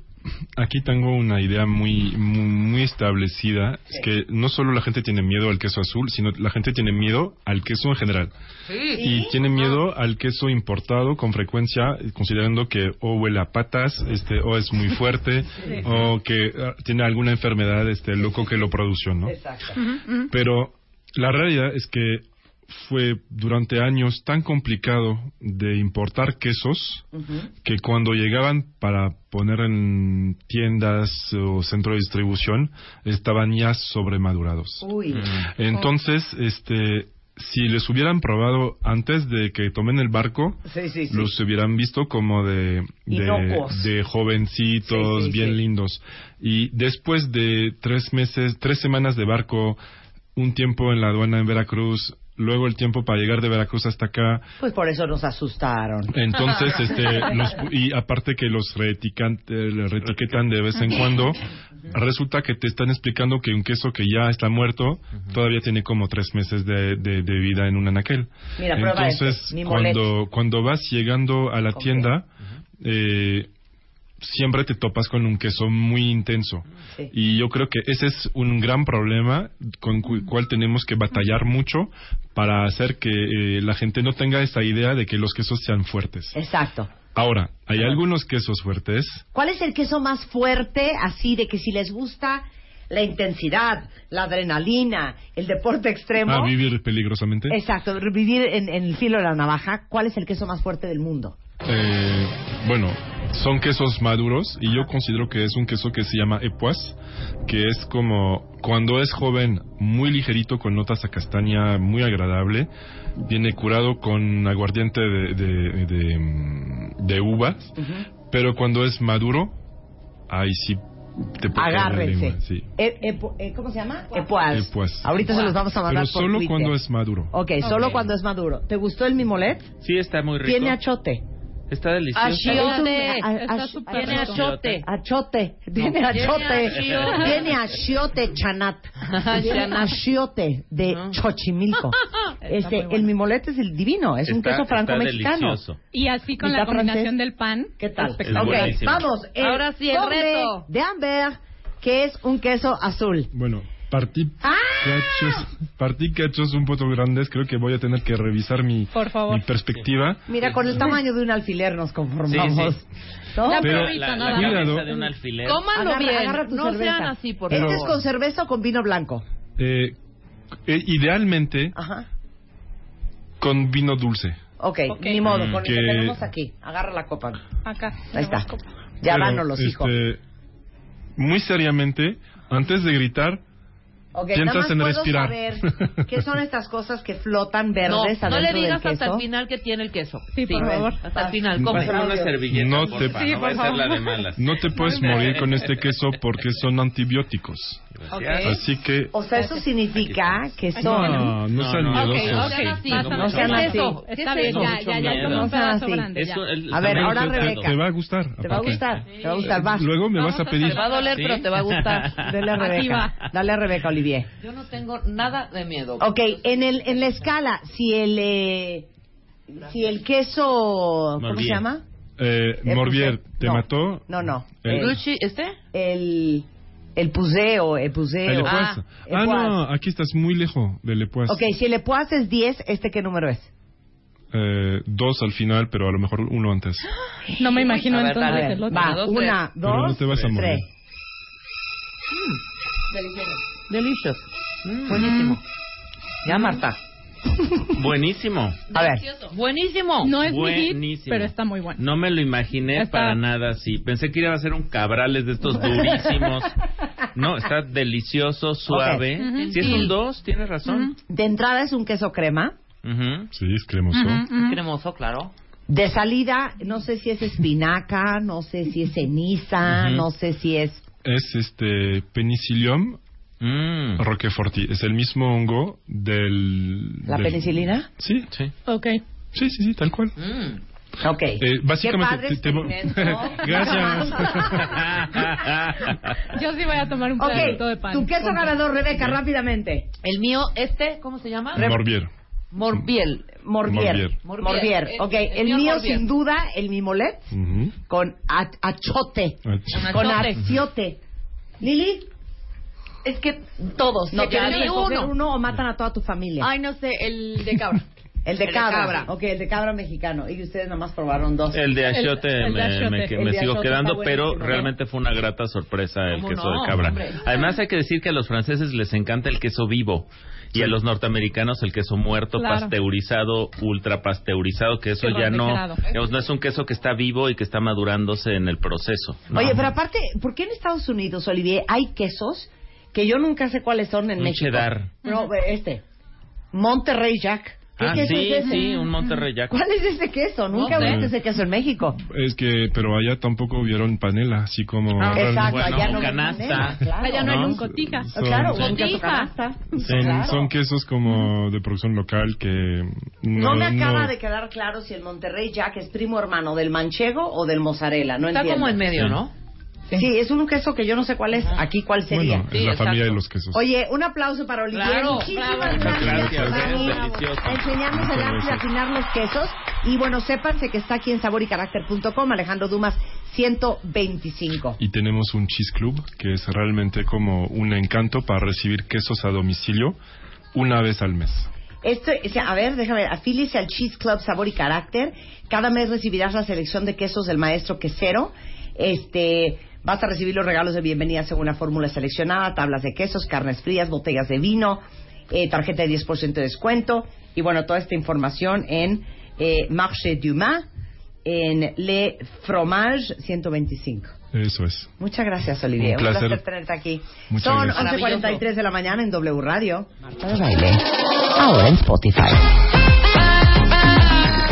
aquí tengo una idea muy, muy, muy establecida. Es que no solo la gente tiene miedo al queso azul, sino la gente tiene miedo al queso en general. Y tiene miedo al queso importado con frecuencia, considerando que o huele a patas, este, o es muy fuerte, o que ah, tiene alguna enfermedad, este, loco que lo produjo, ¿no? Exacto. Pero la realidad es que fue durante años tan complicado de importar quesos que cuando llegaban para poner en tiendas o centro de distribución estaban ya sobremadurados. Uy. Entonces, este si les hubieran probado antes de que tomen el barco, Sí, sí, sí. los hubieran visto como de, de, jovencitos, Sí, sí, bien sí. lindos. Y después de tres meses, tres semanas de barco, un tiempo en la aduana en Veracruz, luego el tiempo para llegar de Veracruz hasta acá, Pues por eso nos asustaron. entonces, este, los pu- y aparte que los reetican- eh, reetiquetan de vez en cuando, resulta que te están explicando que un queso que ya está muerto todavía tiene como tres meses de, de- de vida en un anaquel. Mira, prueba Entonces, este, mi molet. cuando, cuando vas llegando a la tienda, eh, siempre te topas con un queso muy intenso. Sí. Y yo creo que ese es un gran problema con el cual tenemos que batallar mucho para hacer que eh, la gente no tenga esa idea de que los quesos sean fuertes. Exacto. Ahora, hay algunos quesos fuertes. ¿Cuál es el queso más fuerte, así de que si les gusta la intensidad, la adrenalina, el deporte extremo? A vivir peligrosamente. Exacto, vivir en, en el filo de la navaja. ¿Cuál es el queso más fuerte del mundo? Eh, bueno, son quesos maduros y yo considero que es un queso que se llama epuas, que es como cuando es joven, muy ligerito con notas a castaña, muy agradable. Viene curado con aguardiente de, de, de, de uvas, pero cuando es maduro, ahí sí Agárrense. sí. E- eh, ¿Cómo se llama? Epoas. Epuas. Ahorita se los vamos a mandar Pero solo cuando es maduro. Ok, solo cuando es maduro. ¿Te gustó el mimolet? Sí, está muy rico. Tiene achote. Está delicioso. Achiote. Tiene achote. Achote. Tiene achote. achiote. Tiene achiote, chanat. Tiene achiote de Xochimilco. Este, el mimolet es el divino. Es un queso está franco-mexicano. delicioso. Y así con ¿Mitad la combinación francés? del pan. ¿Qué tal? espectacular. Ok, buenísimo. vamos. Ahora sí, el reto. De Amber, que es un queso azul. Bueno, partí ¡Ah! cachos, partí cachos un poco grandes. Creo que voy a tener que revisar mi, Por favor. mi perspectiva. Mira, con el tamaño de un alfiler nos conformamos. Sí, sí. ¿No? La Pero- La, la de un alfiler. Cómanlo bien. agarra no cerveza. sean así, por Pero- Este favor. es con cerveza o con vino blanco. Eh, eh, idealmente Ajá. con vino dulce. Ok, Ok. ni modo, con el que Que- tenemos aquí. Agarra la copa. Acá. Ahí está. Ya Pero, van los hijos. este, Muy seriamente, antes de gritar, Ok, nada más en puedo respirar. saber qué son estas cosas que flotan No, verdes no le adentro digas del hasta queso. el final que tiene el queso. Sí, por favor. Hasta el final, come. Pásame una servilleta, No porfa, te- no Sí, va a favor. la de malas. no te puedes morir con este queso porque son antibióticos. Gracias. Así que O sea, eso significa que son... no, no sean no, no. Miedosos. no sean así. Pásame. No sean ¿Qué es así. eso? Está ¿Qué bien, ya, ya, ya, No un sean así. Eso, el A ver, ahora te, te- Rebeca. te va a gustar. Te va a gustar, te va a gustar. Vas. Luego me Vamos vas a Te pedir. va a doler, ¿Sí? pero te va a gustar. Dale a Aquí Rebeca. va. Dale a Rebeca, Olivier. Yo no tengo nada de miedo. Ok, en, el, en la escala, si el... eh, si el queso... ¿Cómo se llama? Eh, El Morbier, ¿te no. mató? No, no. El- ¿este? el, el puseo, el puseo. El. Ah, Ah, no, aquí estás muy lejos del Epuas. Ok, si el epuas es 10, ¿este qué número es? Eh, dos al final, pero a lo mejor uno antes. No me imagino A ver, entonces dale. el otro. Va, dos, una, tres. Pero no dos, te vas a morir. tres. Delicious. Buenísimo. Ya, Marta. Buenísimo. A ver, Buenísimo. No es mi hit, Buenísimo. pero está muy bueno. No me lo imaginé Está- para nada así. Pensé que iba a ser un cabrales de estos durísimos. No, está delicioso, suave. Si es Sí. un 2, tienes razón. de entrada es un queso crema. Ujú. Sí, es cremoso. Cremoso, claro. De salida, no sé si es espinaca, no sé si es ceniza, no sé si es... Es este Penicillium Mm. roqueforti. Es el mismo hongo del... ¿La del- penicilina? Sí, Sí. Ok. sí, sí, sí, tal cual. Mm. Ok. Eh, básicamente, Qué padre te- te-. Gracias. Yo sí voy a tomar un pedacito de Ok, pan. tu queso Con- ganador, Rebeca, rápidamente. El mío, este, ¿cómo se llama? Morbier. Morbiel. Morbier. Morbier. Morbier. El- Ok, el el, mío sin duda, el mimolet, Ujú. con a- achote. Ach- Con Achote. aciote. ¿Lili? Es que todos. No, di escoger uno. uno o matan a toda tu familia. Ay, no sé, el de cabra. el de el de cabra. cabra. Ok, el de cabra mexicano. Y ustedes nada más probaron dos. El de achiote El- el de me, de sigo achiote quedando, pero realmente fue una grata sorpresa el ¿Cómo queso no, de cabra. hombre? Además hay que decir que a los franceses les encanta el queso vivo y a los norteamericanos el queso muerto, Claro. pasteurizado, ultra pasteurizado, que eso ya no, digamos, no es un queso que está vivo y que está madurándose en el proceso. ¿no? Oye, pero aparte, ¿por qué en Estados Unidos, Olivier, hay quesos que yo nunca sé cuáles son en Un México? cheddar. No, este. Monterrey Jack. ¿Qué Ah, queso sí, es ese? sí, un Monterrey Jack. ¿Cuál es ese queso? Nunca No sé. viste ese queso en México. Es que, pero allá tampoco vieron panela, así como... Ah, exacto, Bueno, allá no canasta. venden, claro. Allá no hay ¿No? un cotija. Son- Claro, son- un queso Cotija. canasta. Son, Claro. son quesos como de producción local que No, no, me acaba no- de quedar claro si el Monterrey Jack es primo hermano del manchego o del mozzarella. No Está entiendo. como en medio, Sí. Sí. es un queso que yo no sé cuál es. Aquí, ¿cuál sería? Bueno, es la familia de los quesos. Oye, un aplauso para Olivier. Claro, Muchísimas bravo. gracias, Gracias, a enseñarnos el arte de afinar los quesos. Y bueno, sépanse que está aquí en saborycaracter.com, Alejandro Dumas 125. Y tenemos un cheese club que es realmente como un encanto para recibir quesos a domicilio una vez al mes. Esto, a ver, déjame, afíliese al Cheese Club Sabor y Carácter. Cada mes recibirás la selección de quesos del maestro quesero. Este, vas a recibir los regalos de bienvenida según la fórmula seleccionada, tablas de quesos, carnes frías, botellas de vino, eh, tarjeta de 10% de descuento. Y bueno, toda esta información en eh, Marché Dumas, en Le Fromage 125. Eso es. Muchas gracias, Olivier. Un placer. tenerte aquí. Muchas Son gracias. 11.43 de la mañana en W Radio. de baile. Ahora en Spotify.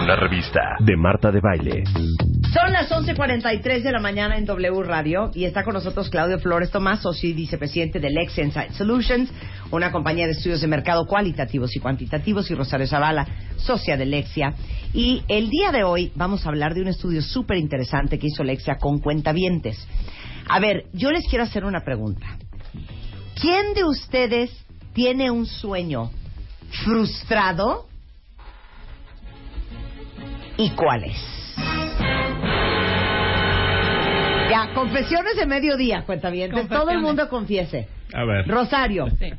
Una revista de Marta de Baile. Son las 11.43 de la mañana en W Radio y está con nosotros Claudio Flores Tomás, socio y vicepresidente de Lex Insight Solutions, una compañía de estudios de mercado cualitativos y cuantitativos, y Rosario Zavala, socia de Lexia. Y el día de hoy vamos a hablar de un estudio súper interesante que hizo Lexia con cuentavientes. A ver, yo les quiero hacer una pregunta. ¿Quién de ustedes tiene un sueño frustrado? ¿Y cuál es? Ya, confesiones de mediodía, cuentavientes. Todo el mundo confiese. A ver. Rosario, Sí.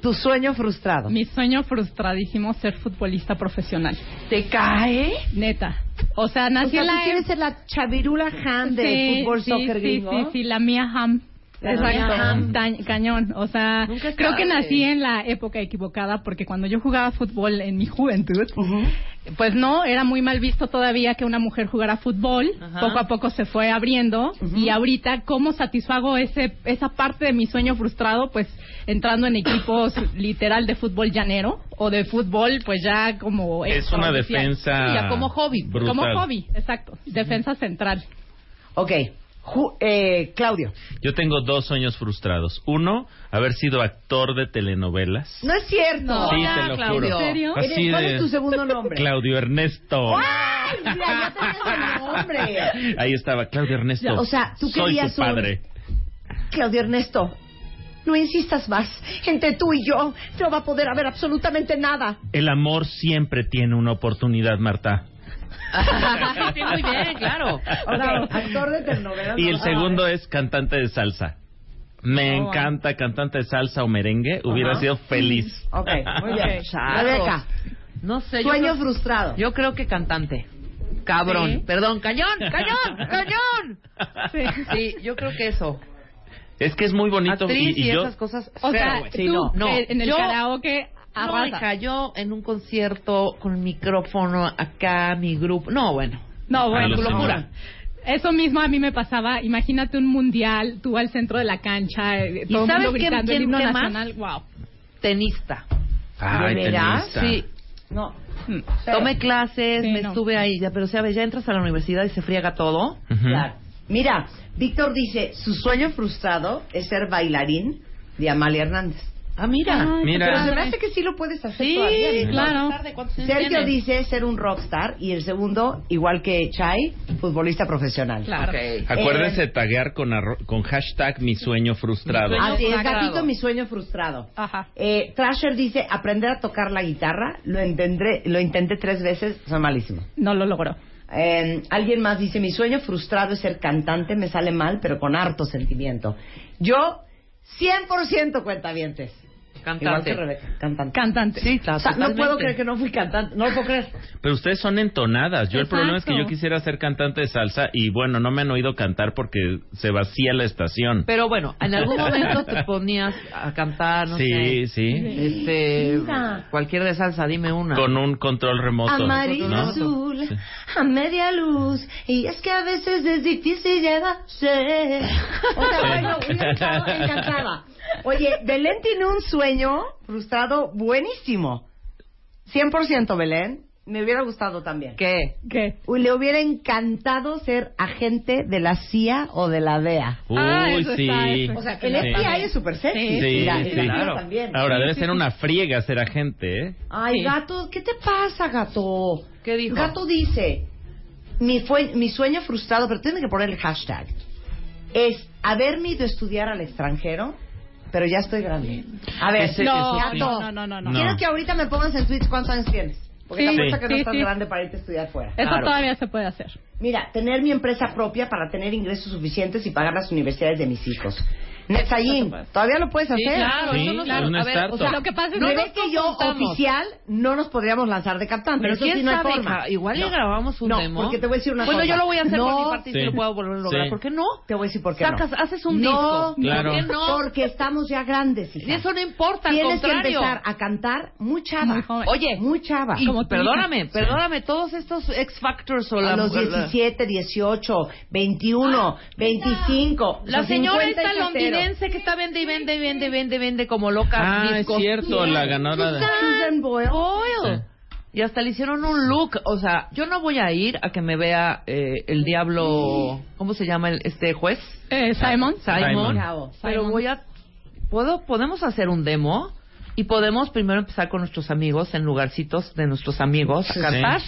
tu sueño frustrado. Mi sueño frustradísimo es ser futbolista profesional. ¿Te cae? Neta. O sea, O nací sea, en tú la... quieres ser la chavirula Han de Sí, fútbol sí, soccer sí, gringo. Sí, sí, la mía ham. Exacto, cañón. O sea, Nunca creo que nací en la época equivocada porque cuando yo jugaba fútbol en mi juventud, pues no, era muy mal visto todavía que una mujer jugara fútbol. Poco a poco se fue abriendo. Y ahorita cómo satisfago ese esa parte de mi sueño frustrado, pues entrando en equipos literal de fútbol llanero o de fútbol, pues ya como Es una defensa Sí, ya como hobby, brutal. como hobby, exacto, defensa central. Ok, Ju- eh, Claudio. Yo tengo dos sueños frustrados. Uno, haber sido actor de telenovelas. No es cierto. Sí, te lo Claudio. juro. ¿En serio? Así ¿Cuál de- es tu segundo nombre? Claudio Ernesto. ¡Ay, mira, ya el nombre! Ahí estaba, Claudio Ernesto. O sea, tú Soy querías tu un- padre. Claudio Ernesto, no insistas más. Entre tú y yo no va a poder haber absolutamente nada. El amor siempre tiene una oportunidad, Marta. Sí, muy bien, claro. Ok, actor de telenovelas. Y el segundo es cantante de salsa. Me Oh, encanta cantante de salsa o merengue. Hubiera Ajá. sido feliz. Ok, muy bien. Rebeca, No sé. yo sueño creo- frustrado. Yo creo que cantante. Cabrón. ¿Sí? Perdón, cañón, cañón, cañón. Sí. Sí, yo creo que eso. Es que es muy bonito. Actriz y, y, y yo, esas cosas. O sea, güey. tú Sí, no, no. en el Yo- karaoke No, arrasa. hija, yo en un concierto con el micrófono acá, mi grupo. No, bueno. No, bueno, Alucina. locura. Eso mismo a mí me pasaba. Imagínate un mundial, tú al centro de la cancha, eh, ¿Y todo el sabes quién- el himno qué más? nacional. Wow. Tenista. Ay, tenista. Sí. No. Tomé clases, Sí, me no. estuve ahí, ya, pero sabes, ya entras a la universidad y se friega todo. Claro. Mira, Víctor dice, su sueño frustrado es ser bailarín de Amalia Hernández. Ah, mira. Ay, Mira. Pero se me hace que sí lo puedes hacer Sí, todavía. ¿no? claro. ¿De cuántos años Sergio dice ser un rockstar y el segundo, igual que Chai, futbolista profesional. Claro. Acuérdense Eh, de taguear con, arro- con hashtag mi sueño frustrado. Así es, frustrado. gatito, mi sueño frustrado. Ajá. Eh, Thrasher dice, aprender a tocar la guitarra, lo, entendré, lo intenté tres veces, soy malísimo. No lo logró. Eh, alguien más dice, mi sueño frustrado es ser cantante, me sale mal, pero con harto sentimiento. Yo, 100% cuentavientes. Igual Cantante. que Rebeca, cantante. Cantante. Sí, O sea, no puedo creer que no fui cantante, no lo puedo creer. Pero ustedes son entonadas. Yo el problema es que yo quisiera ser cantante de salsa y bueno, no me han oído cantar porque se vacía la estación. Pero bueno, en algún momento te ponías a cantar, no sí, sé. sí. Este, Mira. cualquier de salsa, dime una. Con un control remoto. Amarillo ¿no? azul, a media luz, y es que a veces es difícil llevarse. O sea, bueno, encantada. Oye, Belén tiene un sueño frustrado buenísimo. 100% Belén. Me hubiera gustado también. ¿Qué? ¿Qué? Uy, le hubiera encantado ser agente de la CIA o de la DEA. Uy, Ah, eso sí. está, eso O sea, está. el Sí. FBI es súper sexy. Sí, y la, y la sí. CIA también. Ahora, debe ser una friega ser agente, ¿eh? Ay, Sí. gato, ¿qué te pasa, gato? ¿Qué dijo? Gato dice, mi, fue, mi sueño frustrado, pero tiene que poner el hashtag, es haberme ido a estudiar al extranjero, pero ya estoy grande. A ver, Ese- No, eso sí. no, no, no, no, quiero que ahorita me pongas en tweets cuántos años tienes. Porque Sí, te apuesto que no sí, estás sí. grande para irte a estudiar fuera. Eso Claro. todavía se puede hacer. Mira, tener mi empresa propia para tener ingresos suficientes y pagar las universidades de mis hijos. Netzayin, ¿todavía lo puedes hacer? Sí, claro, Sí, eso no claro. una a ver, o sea, Lo que pasa es no que- yo, oficial, no nos podríamos lanzar de cantante. Pero Eso quién sí, no hay sabe, forma. hija, igual No. le grabamos un no, demo. porque te voy a decir una bueno, cosa. yo lo voy a hacer no, por mi parte y Sí. si lo puedo volver a lograr. Sí. ¿Por qué no? Te voy a decir por qué Sacas, no. haces un no, disco. Claro. ¿Por qué no? Porque estamos ya grandes, hija. Y eso no importa, al Tienes que contrario. empezar a cantar muy chava. Muy joven. Oye, Muy chava. y Como perdóname, hija. perdóname, todos estos X Factors o la a los la- 17, 18, 21, 25. La sea, señora 50 esta londinense que está vende y vende y vende y vende vende como loca. Ah, es cierto, la ganadora de... Susan Boyle. Boyle. Y hasta le hicieron un look. O sea, yo no voy a ir a que me vea eh, el diablo. ¿Cómo se llama el, este juez? Eh, Simon. Simon. Simon. Bravo. Pero Simon. voy a. ¿puedo, podemos hacer un demo y podemos primero empezar con nuestros amigos en lugarcitos de nuestros amigos a Sí. cantar.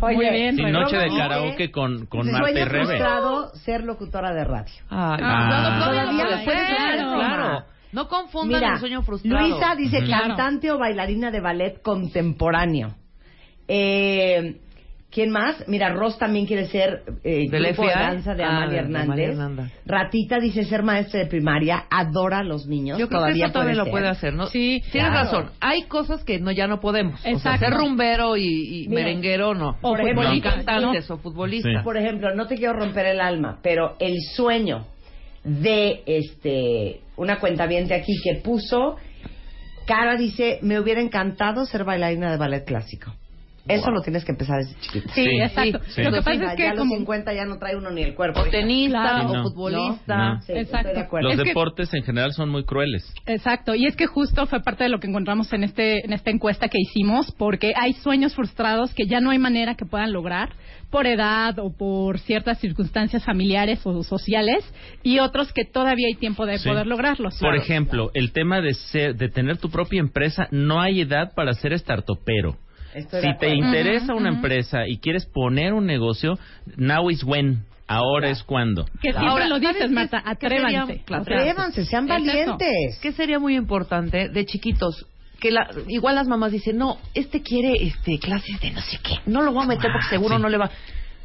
Oye, Muy bien, Sí, Rebe. noche de karaoke con, con Marta y Rebe. frustrado ser locutora de radio. Ay, Ah. no, todavía lo puedes claro. No confundan Mira, el sueño frustrado. Luisa dice cantante o bailarina de ballet contemporáneo. Eh, ¿Quién más? Mira, Ross también quiere ser eh, ¿Del grupo de danza de Ah, Amalia de Hernández. Amalia Hernández. Ratita dice ser maestra de primaria, adora a los niños. Yo creo todavía que eso todavía lo puede hacer, ¿no? Sí, Tienes claro. razón. Hay cosas que no ya no podemos. O sea, Exacto. ser rumbero y, y Mira. merenguero no. O cantantes ¿no? o futbolistas. Por ejemplo, no te quiero romper el alma, pero el sueño de este una cuentaviente aquí que puso Cara dice, me hubiera encantado ser bailarina de ballet clásico. Eso lo tienes que empezar desde chiquito. Sí, Sí. exacto. Sí. Lo que pasa es que ya a los como- 50 ya no trae uno ni el cuerpo. O tenista, Claro. o No. futbolista. No. Sí, Exacto. estoy de acuerdo. Los Es que- deportes en general son muy crueles. Exacto, y es que justo fue parte de lo que encontramos en este en esta encuesta que hicimos, porque hay sueños frustrados que ya no hay manera que puedan lograr por edad o por ciertas circunstancias familiares o sociales, y otros que todavía hay tiempo de Sí. poder lograrlos. Por ejemplo, el tema de ser, de tener tu propia empresa, no hay edad para ser startupero. Estoy Si te interesa una empresa y quieres poner un negocio, now is when. Ahora es cuando. que siempre Ahora, lo dices, ¿sabes qué- Marta, qué sería- atrévanse. Atrévanse, sean valientes. que sería muy importante de chiquitos que la, igual las mamás dicen no este quiere este clases de no sé qué no lo voy a meter porque Ah, seguro sí. no le va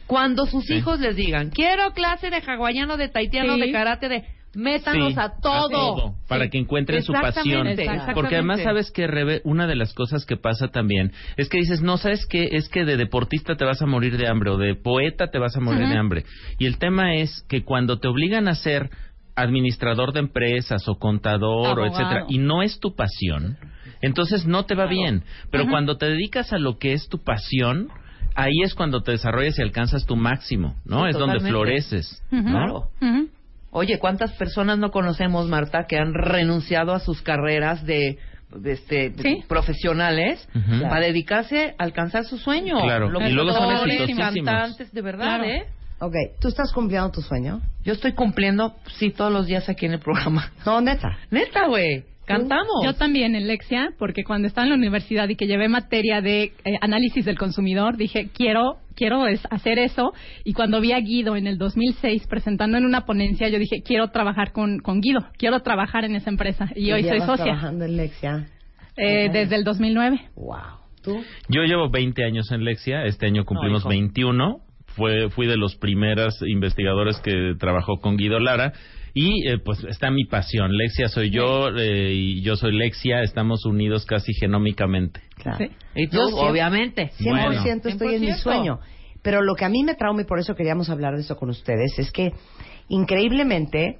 cuando sus Sí. hijos les digan quiero clase de hawaiano de taitiano Sí. de karate de métanos Sí, a todo, para Sí. que encuentren su pasión. Porque además sabes que Rebe, una de las cosas que pasa también es que dices, no, sabes qué, es que de deportista te vas a morir de hambre o de poeta te vas a morir de hambre. Y el tema es que cuando te obligan a ser administrador de empresas o contador o etcétera y no es tu pasión, entonces no te va bien. Pero cuando te dedicas a lo que es tu pasión, ahí es cuando te desarrollas y alcanzas tu máximo, ¿no? Es donde floreces. ¿no? Oye, ¿cuántas personas no conocemos, Marta, que han renunciado a sus carreras de, de este, Sí. profesionales Ujú. para dedicarse a alcanzar su sueño? Claro, y luego son exitosísimos. de verdad, Claro. ¿eh? Ok, ¿tú estás cumpliendo tu sueño? Yo estoy cumpliendo, sí, todos los días aquí en el programa. No, neta. Neta, güey. Cantamos. Yo también en Lexia, porque cuando estaba en la universidad y que llevé materia de eh, análisis del consumidor, dije, quiero quiero es- hacer eso. Y cuando vi a Guido en el 2006 presentando en una ponencia, yo dije, quiero trabajar con, con Guido, quiero trabajar en esa empresa. Y hoy soy socia. trabajando en Lexia? Eh. Desde el 2009. Wow. ¿Tú? Yo llevo 20 años en Lexia, este año cumplimos hijo. 21. Fue, fui de los primeros investigadores que trabajó con Guido Lara. Y eh, pues está mi pasión. Lexia soy yo eh, y yo soy Lexia. Estamos unidos casi genómicamente. Claro. Y tú, Yo obviamente. 100% estoy en mi 100%. sueño. Pero lo que a mí me trauma y por eso queríamos hablar de eso con ustedes es que increíblemente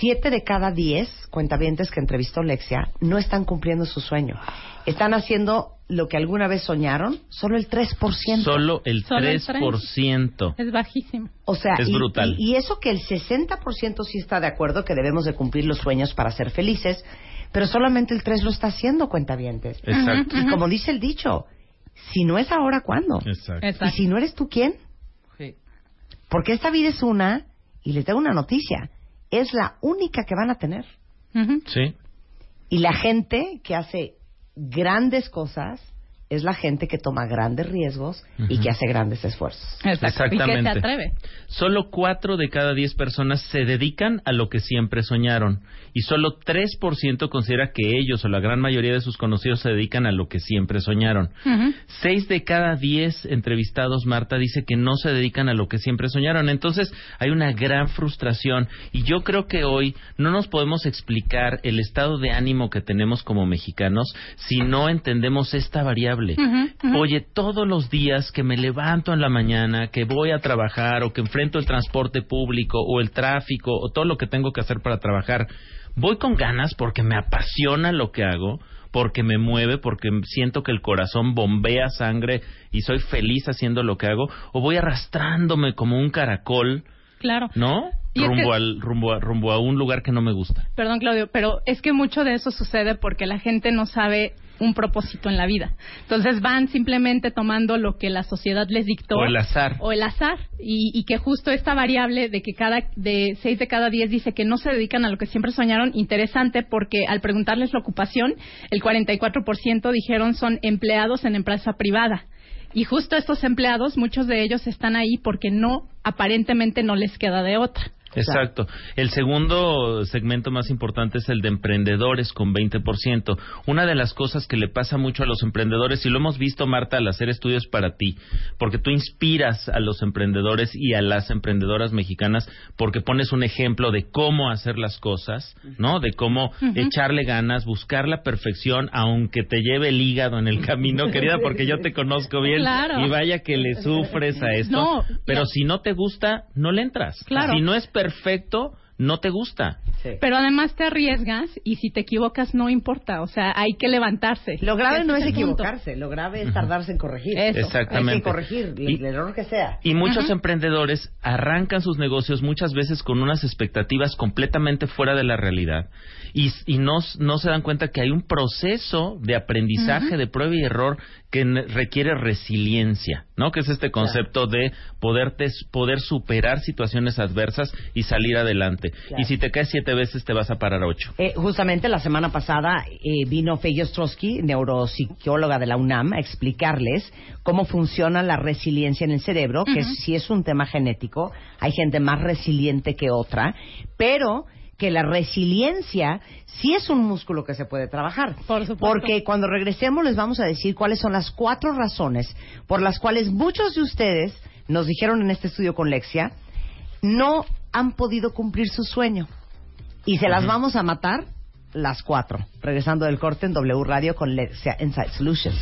siete de cada diez cuentavientes que entrevistó Lexia no están cumpliendo su sueño. Están haciendo lo que alguna vez soñaron, solo el 3%. Solo el Solo el 3%. Es bajísimo. O sea, Es y, brutal. Y, y eso que el 60% sí está de acuerdo que debemos de cumplir los sueños para ser felices, pero solamente el 3 lo está haciendo, cuentavientes. Exacto. Y como dice el dicho, si no es ahora, ¿cuándo? Exacto. Y si no eres tú, ¿quién? Sí. Porque esta vida es una, y les tengo una noticia, es la única que van a tener. Sí. Y la gente que hace grandes cosas es la gente que toma grandes riesgos y que hace grandes esfuerzos. Exactamente. Solo cuatro de cada diez personas se dedican a lo que siempre soñaron y solo 3% considera que ellos o la gran mayoría de sus conocidos se dedican a lo que siempre soñaron. Seis de cada diez entrevistados, Marta, dice que no se dedican a lo que siempre soñaron. Entonces hay una gran frustración y yo creo que hoy no nos podemos explicar el estado de ánimo que tenemos como mexicanos si no entendemos esta variable. Oye, todos los días que me levanto en la mañana, que voy a trabajar o que enfrento el transporte público o el tráfico o todo lo que tengo que hacer para trabajar, voy con ganas porque me apasiona lo que hago, porque me mueve, porque siento que el corazón bombea sangre y soy feliz haciendo lo que hago, o voy arrastrándome como un caracol, Claro. ¿no? Y es Rumbo, que- al, rumbo, a, rumbo a un lugar que no me gusta. Perdón, Claudio, pero es que mucho de eso sucede porque la gente no sabe un propósito en la vida. Entonces van simplemente tomando lo que la sociedad les dictó. O el azar. O el azar. Y, y que justo esta variable de que cada, de seis de cada diez dice que no se dedican a lo que siempre soñaron, interesante porque al preguntarles la ocupación, el 44% dijeron son empleados en empresa privada. Y justo estos empleados, muchos de ellos están ahí porque no, aparentemente no les queda de otra. Exacto. El segundo segmento más importante es el de emprendedores con 20%. Una de las cosas que le pasa mucho a los emprendedores, y lo hemos visto, Marta, al hacer estudios para ti, porque tú inspiras a los emprendedores y a las emprendedoras mexicanas porque pones un ejemplo de cómo hacer las cosas, ¿no? De cómo echarle ganas, buscar la perfección, aunque te lleve el hígado en el camino, querida, porque yo te conozco bien Claro. y vaya que le sufres a esto. No, pero si no te gusta, no le entras. Claro. Si no es perfecto, no te gusta. Pero además te arriesgas y si te equivocas no importa, o sea, hay que levantarse. Lo grave no es punto. equivocarse, lo grave es tardarse en corregir. Eso. Exactamente. Hay que corregir el, Y- el error que sea. Y muchos emprendedores arrancan sus negocios muchas veces con unas expectativas completamente fuera de la realidad y, y no, no se dan cuenta que hay un proceso de aprendizaje, de prueba y error que requiere resiliencia, ¿no? Que es este concepto de poderte, poder superar situaciones adversas y salir adelante. Claro. Y si te caes siete veces, te vas a parar ocho. Eh, justamente la semana pasada eh, vino Fey Ostrowski, neuropsicóloga de la UNAM, a explicarles cómo funciona la resiliencia en el cerebro, que si es un tema genético, hay gente más resiliente que otra, pero que la resiliencia sí es un músculo que se puede trabajar. Porque cuando regresemos les vamos a decir cuáles son las cuatro razones por las cuales muchos de ustedes nos dijeron en este estudio con Lexia no han podido cumplir su sueño. Y se las vamos a matar las cuatro. Regresando del corte en W Radio con Lexia Insight Solutions.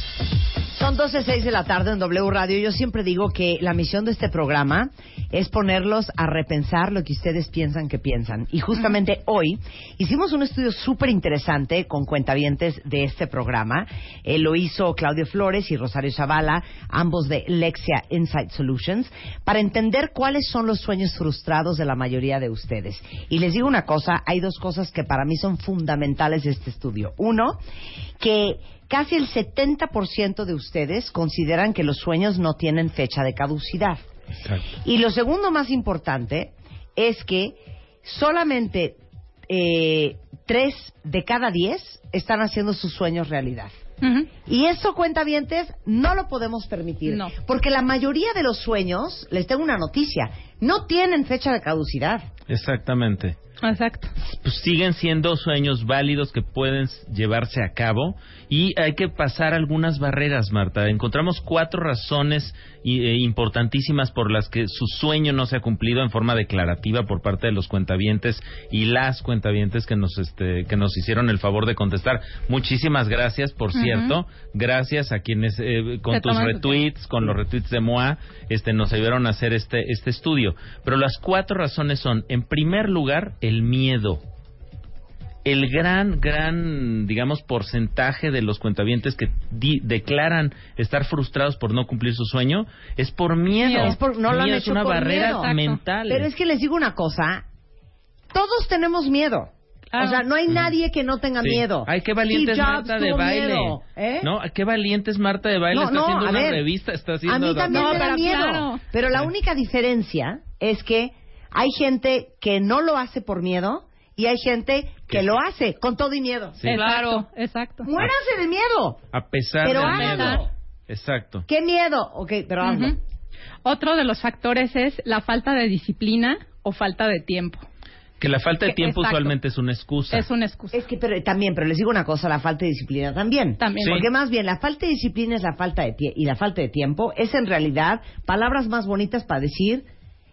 Son 12.06 de la tarde en W Radio. Yo siempre digo que la misión de este programa es ponerlos a repensar lo que ustedes piensan que piensan. Y justamente hoy hicimos un estudio súper interesante con cuentavientes de este programa. Eh, lo hizo Claudio Flores y Rosario Zavala, ambos de Lexia Insight Solutions, para entender cuáles son los sueños frustrados de la mayoría de ustedes. Y les digo una cosa, hay dos cosas que para mí son fundamentales de este estudio. Uno, que casi el 70% de ustedes consideran que los sueños no tienen fecha de caducidad. Y lo segundo más importante es que solamente eh, tres de cada diez están haciendo sus sueños realidad. Y eso, cuentavientes, no lo podemos permitir. No. Porque la mayoría de los sueños, les tengo una noticia, no tienen fecha de caducidad. Exactamente. Exacto. Pues siguen siendo sueños válidos que pueden llevarse a cabo y hay que pasar algunas barreras, Marta. Encontramos cuatro razones eh, importantísimas por las que su sueño no se ha cumplido en forma declarativa por parte de los cuentavientes y las cuentavientes que nos este, que nos hicieron el favor de contestar. Muchísimas gracias, por cierto. Gracias a quienes eh, con tus retweets, con los retweets de Moa, este nos ayudaron a hacer este este estudio. Pero las cuatro razones son, en primer lugar, el miedo el gran, gran, digamos, porcentaje de los cuentavientes que di- declaran estar frustrados por no cumplir su sueño es por miedo. Es por- no lo han Miedo es hecho una por barrera miedo. mental. Pero es que les digo una cosa, todos tenemos miedo. O sea, no hay nadie que no tenga Sí. miedo. Ay, qué valiente es Marta de baile. miedo, ¿eh? No, qué valiente es Marta de baile. No, está no, haciendo a una ver, revista, está haciendo... A mí también No, me da pero miedo. claro. Pero la única diferencia es que hay gente que no lo hace por miedo y hay gente que lo hace con todo y miedo. Sí. Exacto, exacto. Muérase de miedo. A pesar Pero del miedo. Exacto. ¿Qué miedo? Ok, pero. Otro de los factores es la falta de disciplina o falta de tiempo. Que la falta de tiempo exacto. usualmente es una excusa. Es una excusa. Es que pero, también, pero les digo una cosa, la falta de disciplina también. También. Sí. Porque más bien la falta de disciplina es la falta de tie- y la falta de tiempo es en realidad palabras más bonitas para decir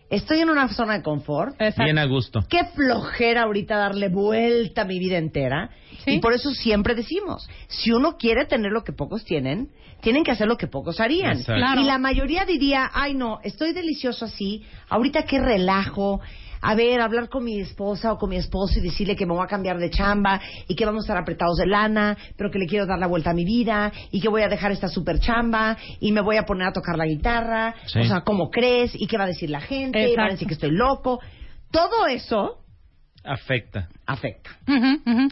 estoy en una zona de confort. Exacto. Bien a gusto. Qué flojera ahorita darle vuelta a mi vida entera. Sí. Y por eso siempre decimos, si uno quiere tener lo que pocos tienen, tienen que hacer lo que pocos harían. Claro. Y la mayoría diría, ay no, estoy delicioso así, ahorita qué relajo. A ver, hablar con mi esposa o con mi esposo y decirle que me voy a cambiar de chamba y que vamos a estar apretados de lana, pero que le quiero dar la vuelta a mi vida y que voy a dejar esta super chamba y me voy a poner a tocar la guitarra. Sí. O sea, ¿cómo crees? ¿Y qué va a decir la gente? Exacto. ¿Va a decir que estoy loco? Todo eso Afecta. afecta.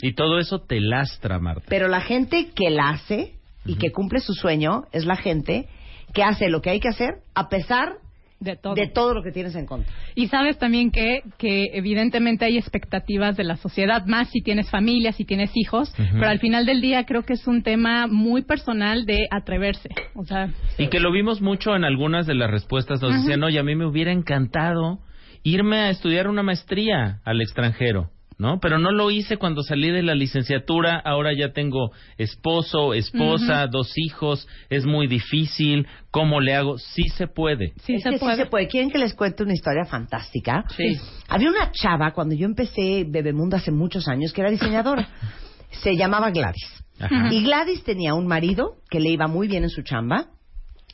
Y todo eso te lastra, Marta. Pero la gente que la hace y que cumple su sueño es la gente que hace lo que hay que hacer a pesar De todo. de todo lo que tienes en contra. Y sabes también que, que evidentemente hay expectativas de la sociedad, más si tienes familia, si tienes hijos, pero al final del día creo que es un tema muy personal de atreverse. O sea, Y que lo vimos mucho en algunas de las respuestas. Nos Ajá. decían, oye, a mí me hubiera encantado irme a estudiar una maestría al extranjero, ¿no? Pero no lo hice cuando salí de la licenciatura. Ahora ya tengo esposo, esposa, dos hijos. Es muy difícil. ¿Cómo le hago? Sí se puede. sí es se que puede. sí se puede. ¿Quieren que les cuente una historia fantástica? Sí. Había una chava cuando yo empecé Bebemundo hace muchos años que era diseñadora. Se llamaba Gladys. Ajá. Y Gladys tenía un marido que le iba muy bien en su chamba.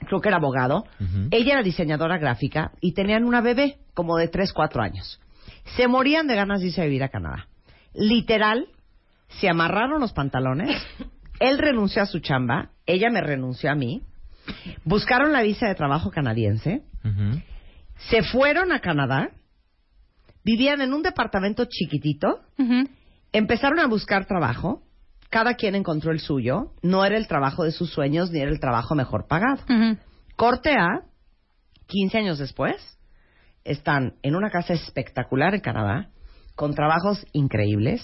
Creo que era abogado. Ella era diseñadora gráfica y tenían una bebé como de 3, 4 años. Se morían de ganas de irse a vivir a Canadá. Literal, se amarraron los pantalones. Él renunció a su chamba, ella me renunció a mí. Buscaron la visa de trabajo canadiense. Se fueron a Canadá. Vivían en un departamento chiquitito. Empezaron a buscar trabajo. Cada quien encontró el suyo. No era el trabajo de sus sueños ni era el trabajo mejor pagado. Corte A, 15 años después, están en una casa espectacular en Canadá, con trabajos increíbles.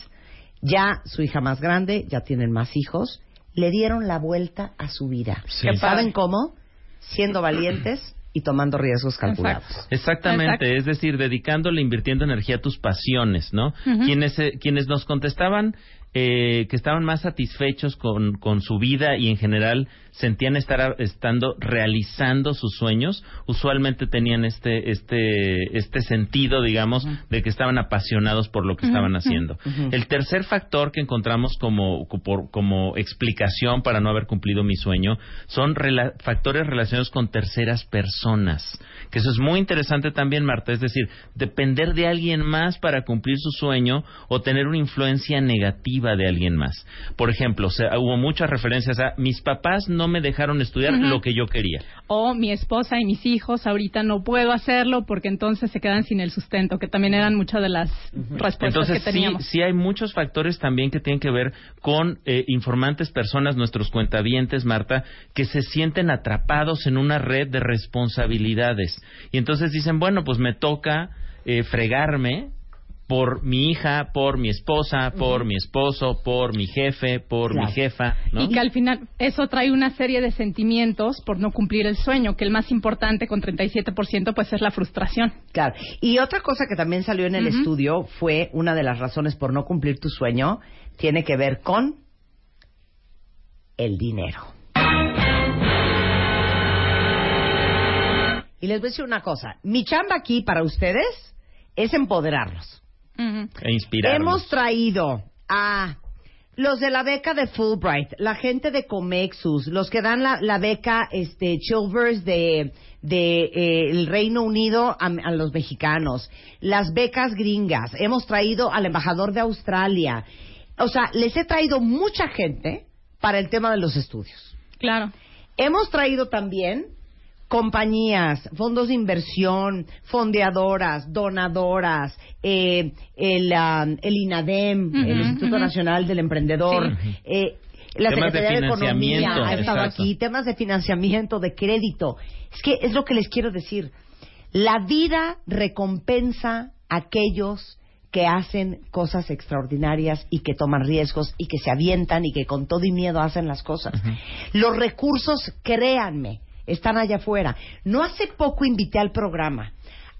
Ya su hija más grande, ya tienen más hijos. Le dieron la vuelta a su vida. Sí. ¿Saben cómo? Siendo valientes y tomando riesgos calculados. Exactamente, Exacto. es decir, dedicándole, invirtiendo energía a tus pasiones, ¿no? Quienes, eh, quienes nos contestaban eh, que estaban más satisfechos con, con su vida y en general sentían estar estando realizando sus sueños, usualmente tenían este este este sentido, digamos, de que estaban apasionados por lo que estaban haciendo. El tercer factor que encontramos como, por- como explicación para no haber cumplido mi sueño son rela- factores relacionados con terceras personas. Que eso es muy interesante también, Marta. Es decir, depender de alguien más para cumplir su sueño o tener una influencia negativa de alguien más. Por ejemplo, o sea, hubo muchas referencias a mis papás no me dejaron estudiar lo que yo quería. O mi esposa y mis hijos ahorita no puedo hacerlo porque entonces se quedan sin el sustento, que también eran muchas de las respuestas Entonces, que teníamos. Sí, sí hay muchos factores también que tienen que ver con eh, informantes, personas, nuestros cuentavientes, Marta, que se sienten atrapados en una red de responsabilidades. Y entonces dicen, bueno, pues me toca eh, fregarme por mi hija, por mi esposa, por mi esposo, por mi jefe, por mi jefa, ¿no? Y que al final eso trae una serie de sentimientos por no cumplir el sueño, que el más importante con 37% pues es la frustración. Claro. Y otra cosa que también salió en el estudio fue una de las razones por no cumplir tu sueño, tiene que ver con el dinero. Y les voy a decir una cosa, mi chamba aquí para ustedes es empoderarlos. E inspirarnos. Hemos traído a los de la beca de Fulbright, la gente de Comexus, los que dan la, la beca este, Chilvers de, de eh, el Reino Unido a, a los mexicanos, las becas gringas, hemos traído al embajador de Australia. O sea, les he traído mucha gente para el tema de los estudios. Claro. Hemos traído también compañías, fondos de inversión, fondeadoras, donadoras, eh, el, ah, el INADEM, el Instituto. Nacional del Emprendedor, Sí. eh, la Temas de Secretaría de, Economía ha estado exacto. aquí, temas de financiamiento, de crédito. Es que es lo que les quiero decir. La vida recompensa a aquellos que hacen cosas extraordinarias y que toman riesgos y que se avientan y que con todo y miedo hacen las cosas. Los recursos, créanme, están allá afuera. No hace poco invité al programa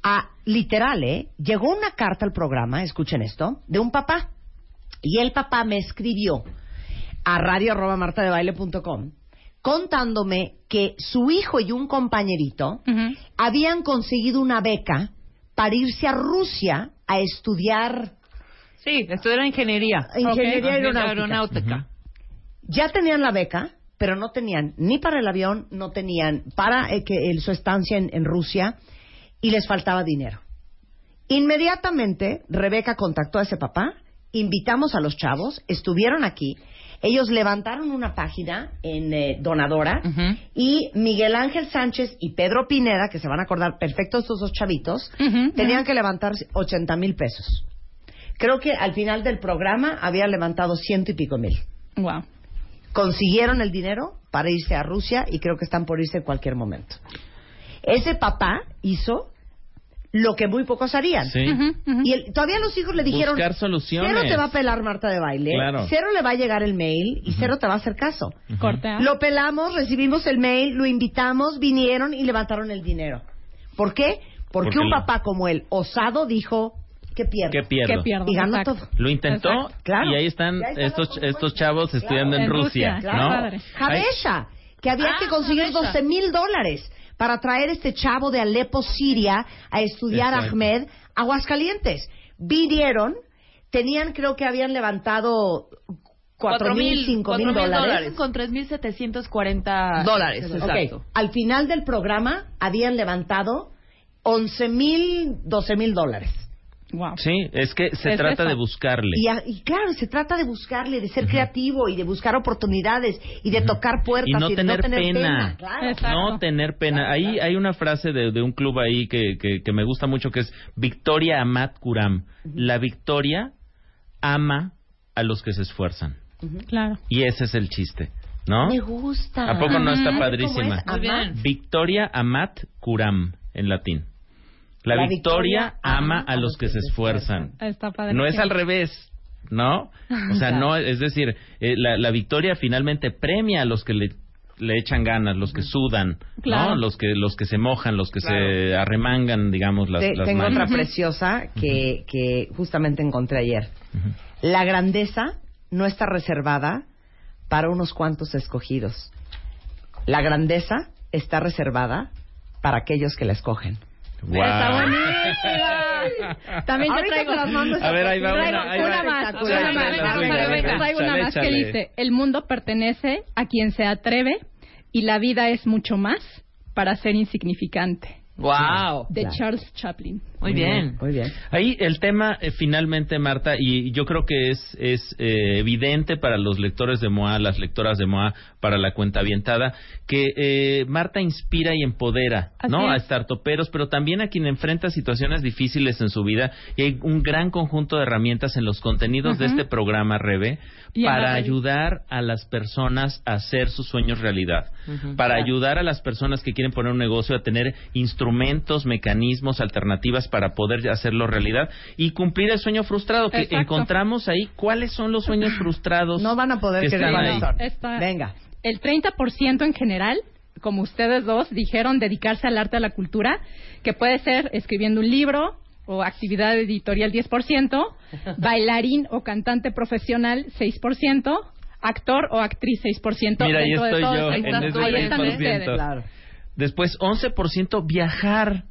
a, literal, ¿eh? Llegó una carta al programa, escuchen esto, de un papá. Y el papá me escribió a radio arroba martadebaile.com contándome que su hijo y un compañerito habían conseguido una beca para irse a Rusia a estudiar Sí, estudiar ingeniería. ingeniería Ok. aeronáutica. aeronáutica. Ya tenían la beca, pero no tenían ni para el avión, no tenían para eh, que el- su estancia en, en Rusia y les faltaba dinero. Inmediatamente Rebeca contactó a ese papá, invitamos a los chavos, estuvieron aquí, ellos levantaron una página en eh, Donadora y Miguel Ángel Sánchez y Pedro Pineda, que se van a acordar perfecto estos dos chavitos, tenían que levantar 80 mil pesos. Creo que al final del programa habían levantado ciento y pico mil. Wow. Consiguieron el dinero para irse a Rusia y creo que están por irse en cualquier momento. Ese papá hizo lo que muy pocos harían. Sí. Y el- todavía los hijos le dijeron, Buscar soluciones. cero te va a pelar Marta de baile, Claro. cero le va a llegar el mail y cero te va a hacer caso. Cortea. Lo pelamos, recibimos el mail, lo invitamos, vinieron y levantaron el dinero. ¿Por qué? Porque, Porque un papá como él, osado, dijo, ¿qué pierdo? ¿Qué pierdo? ¿Qué pierdo? Y ganó Exacto. todo. Lo intentó. Claro. y ahí están, Y ahí están estos estos chavos estudiando en, En Rusia, Rusia, ¿no? padre. Que había Ah, que conseguir Jabesha. 12 mil dólares para traer este chavo de Alepo, Siria, a estudiar Exacto. Ahmed a Aguascalientes. Vinieron, tenían, creo que habían levantado cuatro mil, cinco mil dólares. Con 3.740 dólares, Ok, exacto. Al final del programa habían levantado 11 mil, 12 mil dólares. Wow. Sí, es que se Es trata eso. de buscarle. Y, a- y claro, se trata de buscarle, de ser creativo y de buscar oportunidades y de tocar puertas y no tener, no tener pena, claro. Exacto. no tener pena. Ahí hay una frase de, de un club ahí que, que, que me gusta mucho que es Victoria Amat Kuram. La victoria ama a los que se esfuerzan. Claro. Y ese es el chiste, ¿no? Me gusta. ¿A poco no está padrísima? Victoria Amat Kuram en latín. La, La victoria, victoria ama a los que se esfuerzan. Está padre. No es al revés, ¿no? O sea, no, es decir, eh, la, la victoria finalmente premia a los que le, le echan ganas, los que sudan, Claro. ¿no? Los que los que se mojan, los que Claro. se arremangan, digamos, las, Te- las tengo manos. otra preciosa que, que justamente encontré ayer. La grandeza no está reservada para unos cuantos escogidos. La grandeza está reservada para aquellos que la escogen. Guau. Está buenísima. También yo traigo te las mando A ver, ahí va traigo una, ahí va. una más, Espectacular. una más. Venga, Rebeca, venga, traigo una más que dice, el mundo pertenece a quien se atreve y la vida es mucho más para ser insignificante. Wow. De. Charles Chaplin. Muy bien. Muy bien. Ahí el tema, eh, finalmente, Marta, y yo creo que es, es eh, evidente para los lectores de MOA, las lectoras de MOA, para la cuenta avientada, que eh, Marta inspira y empodera, Así ¿no? A es. startuperos, pero también a quien enfrenta situaciones difíciles en su vida. Y hay un gran conjunto de herramientas en los contenidos de este programa, Rebe, Y para ayudar a las personas a hacer sus sueños realidad, para ayudar a las personas que quieren poner un negocio a tener instrumentos, mecanismos, alternativas para poder hacerlo realidad y cumplir el sueño frustrado que Exacto. encontramos ahí. ¿Cuáles son los sueños frustrados? No van a poder que quedar ahí? Venga. El 30% en general, como ustedes dos, dijeron dedicarse al arte, a la cultura, que puede ser escribiendo un libro o actividad editorial 10%, bailarín o cantante profesional 6%, actor o actriz 6%. Mira, ahí Dentro de estoy todos, yo ahí en están- ese ahí están 6%. ustedes. Después, 11% viajar.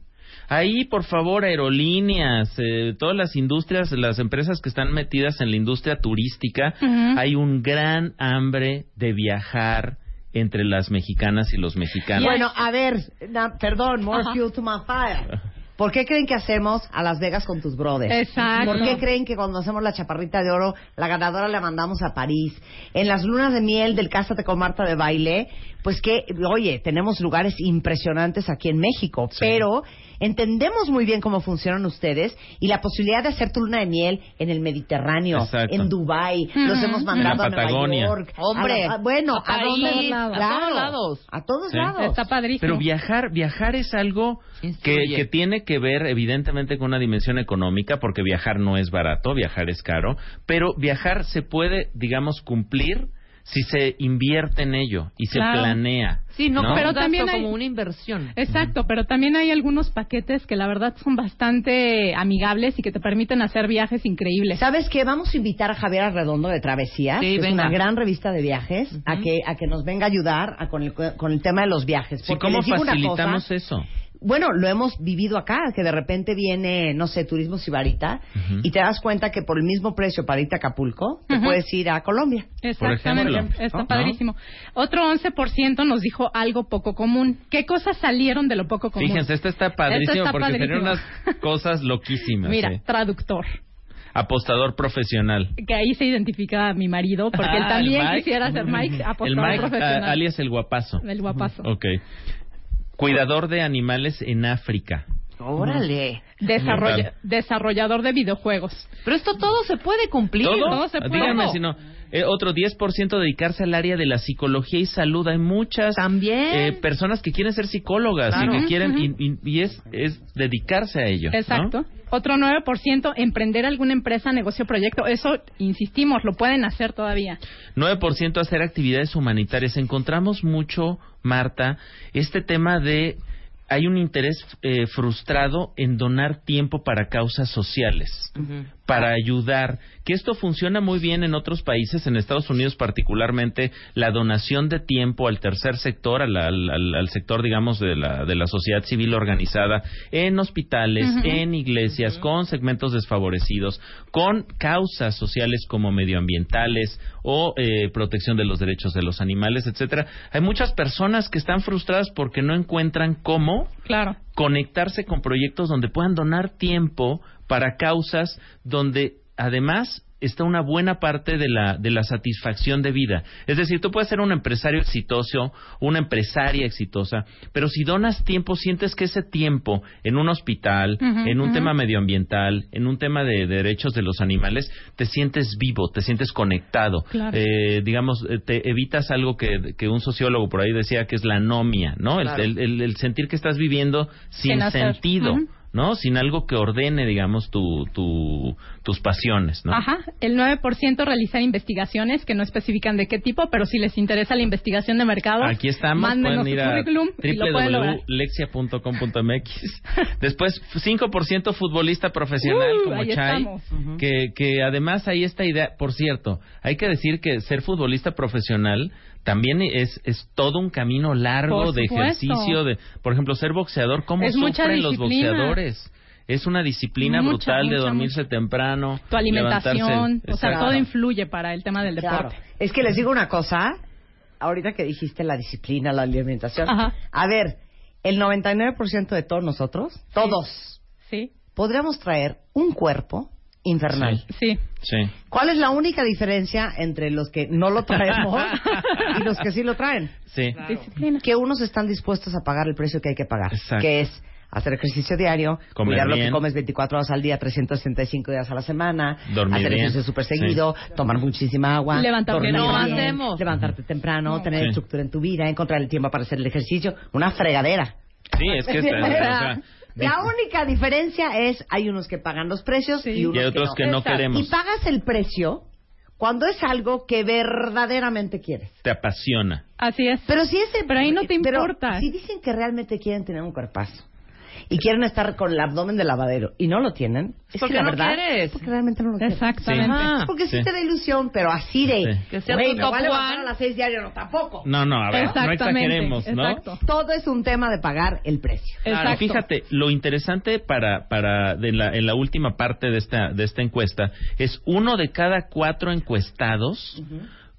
Ahí, por favor, aerolíneas, eh, todas las industrias, las empresas que están metidas en la industria turística, hay un gran hambre de viajar entre las mexicanas y los mexicanos. Bueno, a ver, na- perdón, more Ajá. fuel to my fire. ¿Por qué creen que hacemos a Las Vegas con tus brothers? Exacto. ¿Por qué creen que cuando hacemos la chaparrita de oro, la ganadora la mandamos a París? En las lunas de miel del Cásate con Marta de baile, pues que, oye, tenemos lugares impresionantes aquí en México, pero entendemos muy bien cómo funcionan ustedes y la posibilidad de hacer tu luna de miel en el Mediterráneo, Exacto. en Dubai, Ujú. los hemos mandado En la a Nueva. York. Hombre, a la- a- bueno, a ¿a dónde? A Claro, todos lados. A todos Sí. lados. Está padrísimo. Pero viajar, viajar es algo que, que tiene que ver evidentemente con una dimensión económica, porque viajar no es barato, viajar es caro, pero viajar se puede, digamos, cumplir si se invierte en ello y se Claro. planea. Sí, no, Pero también hay- como una inversión. Exacto, pero también hay algunos paquetes que la verdad son bastante amigables y que te permiten hacer viajes increíbles. ¿Sabes qué? Vamos a invitar a Javier Arredondo de Travesías, Sí, que es una gran revista de viajes, a que a que nos venga a ayudar a con, el, con el tema de los viajes. Sí, Porque ¿cómo les digo una facilitamos cosa, eso? Bueno, lo hemos vivido acá, que de repente viene, no sé, Turismo Sibarita, Ujú. y te das cuenta que por el mismo precio para irte a Acapulco, te puedes ir a Colombia. Exactamente, ejemplo, está ¿no? padrísimo. Otro 11% nos dijo algo poco común. ¿Qué cosas salieron de lo poco común? Fíjense, esta está padrísimo Esta está porque padrísimo. unas cosas loquísimas. Mira, ¿eh? traductor. Apostador profesional. Que ahí se identifica mi marido, porque él Ah, también el Mike. quisiera ser Mike, El apostador Mike, profesional. ah, alias el guapazo. El guapazo. Ok. Cuidador de animales en África. Órale. Desarrolla- Brutal. desarrollador de videojuegos. Pero esto todo se puede cumplir. ¿Todo? todo se puede. Díganme si no. Eh, otro 10% dedicarse al área de la psicología y salud. Hay muchas También. eh, personas que quieren ser psicólogas Claro. y que quieren y, y- y es, es dedicarse a ello. ¿no? Exacto. Otro 9%, emprender alguna empresa, negocio, proyecto. Eso, insistimos, lo pueden hacer todavía. 9% hacer actividades humanitarias. Encontramos mucho, Marta, este tema de hay un interés eh, frustrado en donar tiempo para causas sociales, para ayudar, que esto funciona muy bien en otros países, en Estados Unidos particularmente, la donación de tiempo al tercer sector, al, al- al- al sector, digamos, de la, de la sociedad civil organizada, en hospitales, en iglesias, con segmentos desfavorecidos, con causas sociales como medioambientales o eh, protección de los derechos de los animales, etcétera. Hay muchas personas que están frustradas porque no encuentran cómo Claro. Conectarse con proyectos donde puedan donar tiempo para causas donde además está una buena parte de la, de la satisfacción de vida. Es decir, tú puedes ser un empresario exitoso, una empresaria exitosa, pero si donas tiempo, sientes que ese tiempo en un hospital, en un tema medioambiental, en un tema de derechos de los animales, te sientes vivo, te sientes conectado. Claro. Eh, digamos, eh, te evitas algo que, que un sociólogo por ahí decía que es la anomia, ¿no? El- Claro. El, el- el sentir que estás viviendo sin, sentido. ¿No? Sin algo que ordene, digamos, tu, tu, tus pasiones, ¿no? Ajá. El 9% realizar investigaciones que no especifican de qué tipo, pero si les interesa la investigación de mercado, Aquí estamos, mándenos pueden ir a www.lexia.com.mx. Después, 5% futbolista profesional Uh, como ahí Chay, estamos. que, que además hay esta idea, por cierto, hay que decir que ser futbolista profesional también es, es todo un camino largo de ejercicio, de, por ejemplo, ser boxeador, ¿cómo Es mucha sufren los disciplina. boxeadores? Es una disciplina Mucha, brutal de mucha, dormirse temprano, Tu alimentación, o sea, todo influye para el tema del Claro. deporte. Es que les digo una cosa, ahorita que dijiste la disciplina, la alimentación. Ajá. A ver, el 99% de todos nosotros, todos, Sí, podríamos traer un cuerpo infernal. sí. Sí. ¿Cuál es la única diferencia entre los que no lo traemos y los que sí lo traen? Sí. Disciplina. Que unos están dispuestos a pagar el precio que hay que pagar, Exacto. que es hacer ejercicio diario, Comer cuidar lo que comes 24 horas al día, 365 días a la semana, Dormir hacer ejercicio súper seguido, tomar muchísima agua, Levantarte bien, hacemos. levantarte temprano, No. tener Sí. estructura en tu vida, encontrar el tiempo para hacer el ejercicio, una fregadera. Sí, es que está- o sea, la única diferencia es hay unos que pagan los precios y, unos Y hay otros que no Exacto. queremos. Y pagas el precio cuando es algo que verdaderamente quieres. te apasiona. Así es. Pero si ese, Pero ahí no te pero importa. Si dicen que realmente quieren tener un cuerpazo y quieren estar con el abdomen de lavadero y no lo tienen, es Porque que la no verdad quieres. es porque realmente no lo quieren. Exactamente. Ah, porque sí. Sí. te da ilusión, pero así de Sí. Que sea "Güey, tu me top voy a levantar one". a las seis diario, no tampoco. No, no, a ver, no Exactamente, exageremos, ¿no? exacto. Todo es un tema de pagar el precio. Claro, fíjate, lo interesante para, para de la, en la última parte de esta, de esta encuesta es uno de cada cuatro encuestados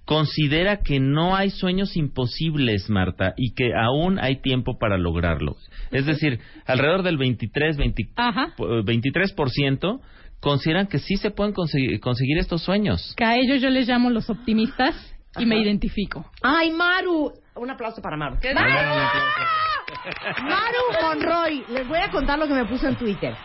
considera que no hay sueños imposibles, Marta, y que aún hay tiempo para lograrlo. Es decir, alrededor del 23, 20 Ajá. eh, 23% consideran que sí se pueden conseguir, conseguir estos sueños. Que a ellos yo les llamo los optimistas y me identifico. Ay, Maru. Un aplauso para Maru. Maru Monroy, les voy a contar lo que me puso en Twitter.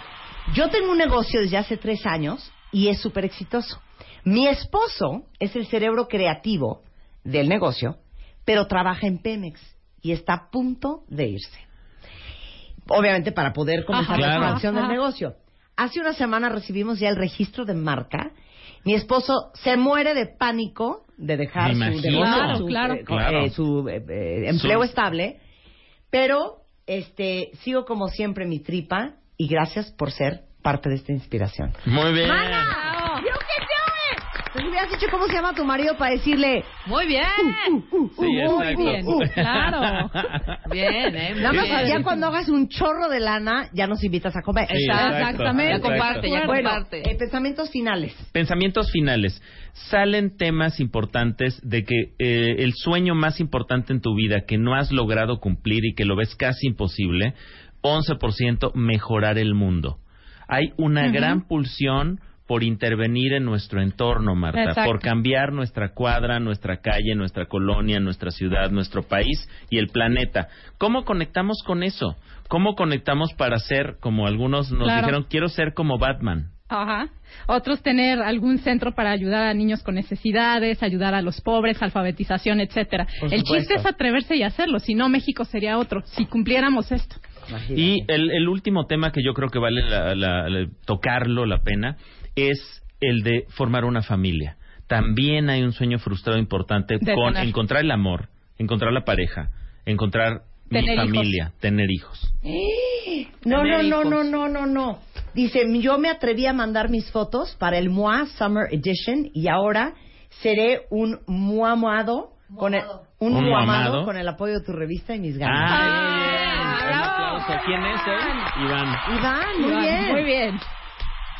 Yo tengo un negocio desde hace tres años y es súper exitoso. Mi esposo es el cerebro creativo del negocio, pero trabaja en Pemex y está a punto de irse. Obviamente para poder comenzar Ajá, la expansión del negocio. Hace una semana recibimos ya el registro de marca. Mi esposo se muere de pánico de dejar su, imagino. negocio, Claro, su, claro. eh, Claro. eh, su, eh, eh, empleo Su- estable, pero este sigo como siempre mi tripa y gracias por ser parte de esta inspiración. Muy bien. ¡Mana! Hubieras dicho cómo se llama tu marido para decirle Muy bien. Sí, muy exacto. bien, Claro. Bien, ¿eh? Nada más, Bien. ya cuando hagas un chorro de lana, ya nos invitas a comer. Sí, exacto, Exactamente. Ya comparte, ya Bueno, comparte. eh, pensamientos finales. Pensamientos finales. Salen temas importantes de que eh, el sueño más importante en tu vida que no has logrado cumplir y que lo ves casi imposible, 11% mejorar el mundo. Hay una gran pulsión por intervenir en nuestro entorno, Marta, Exacto. por cambiar nuestra cuadra, nuestra calle, nuestra colonia, nuestra ciudad, nuestro país y el planeta. ¿Cómo conectamos con eso? ¿Cómo conectamos para ser, como algunos nos Claro. dijeron, quiero ser como Batman? Ajá. Otros tener algún centro para ayudar a niños con necesidades, ayudar a los pobres, alfabetización, etcétera. El chiste es atreverse y hacerlo, si no México sería otro, si cumpliéramos esto. Y el, el último tema que yo creo que vale la- la- la- tocarlo la pena es el de formar una familia. También hay un sueño frustrado importante De con tener. encontrar el amor, encontrar la pareja, encontrar mi hijos. familia, tener hijos. No, no, Tener no, hijos. no, no, no, no. Dice, yo me atreví a mandar mis fotos para el MOA Summer Edition y ahora seré un muamado con el, un Un muamado muamado. con el apoyo de tu revista y mis ganas. Ah, muy bien. Un aplauso. ¿Quién es él? Iván. Iván, muy Iván, bien. Muy bien.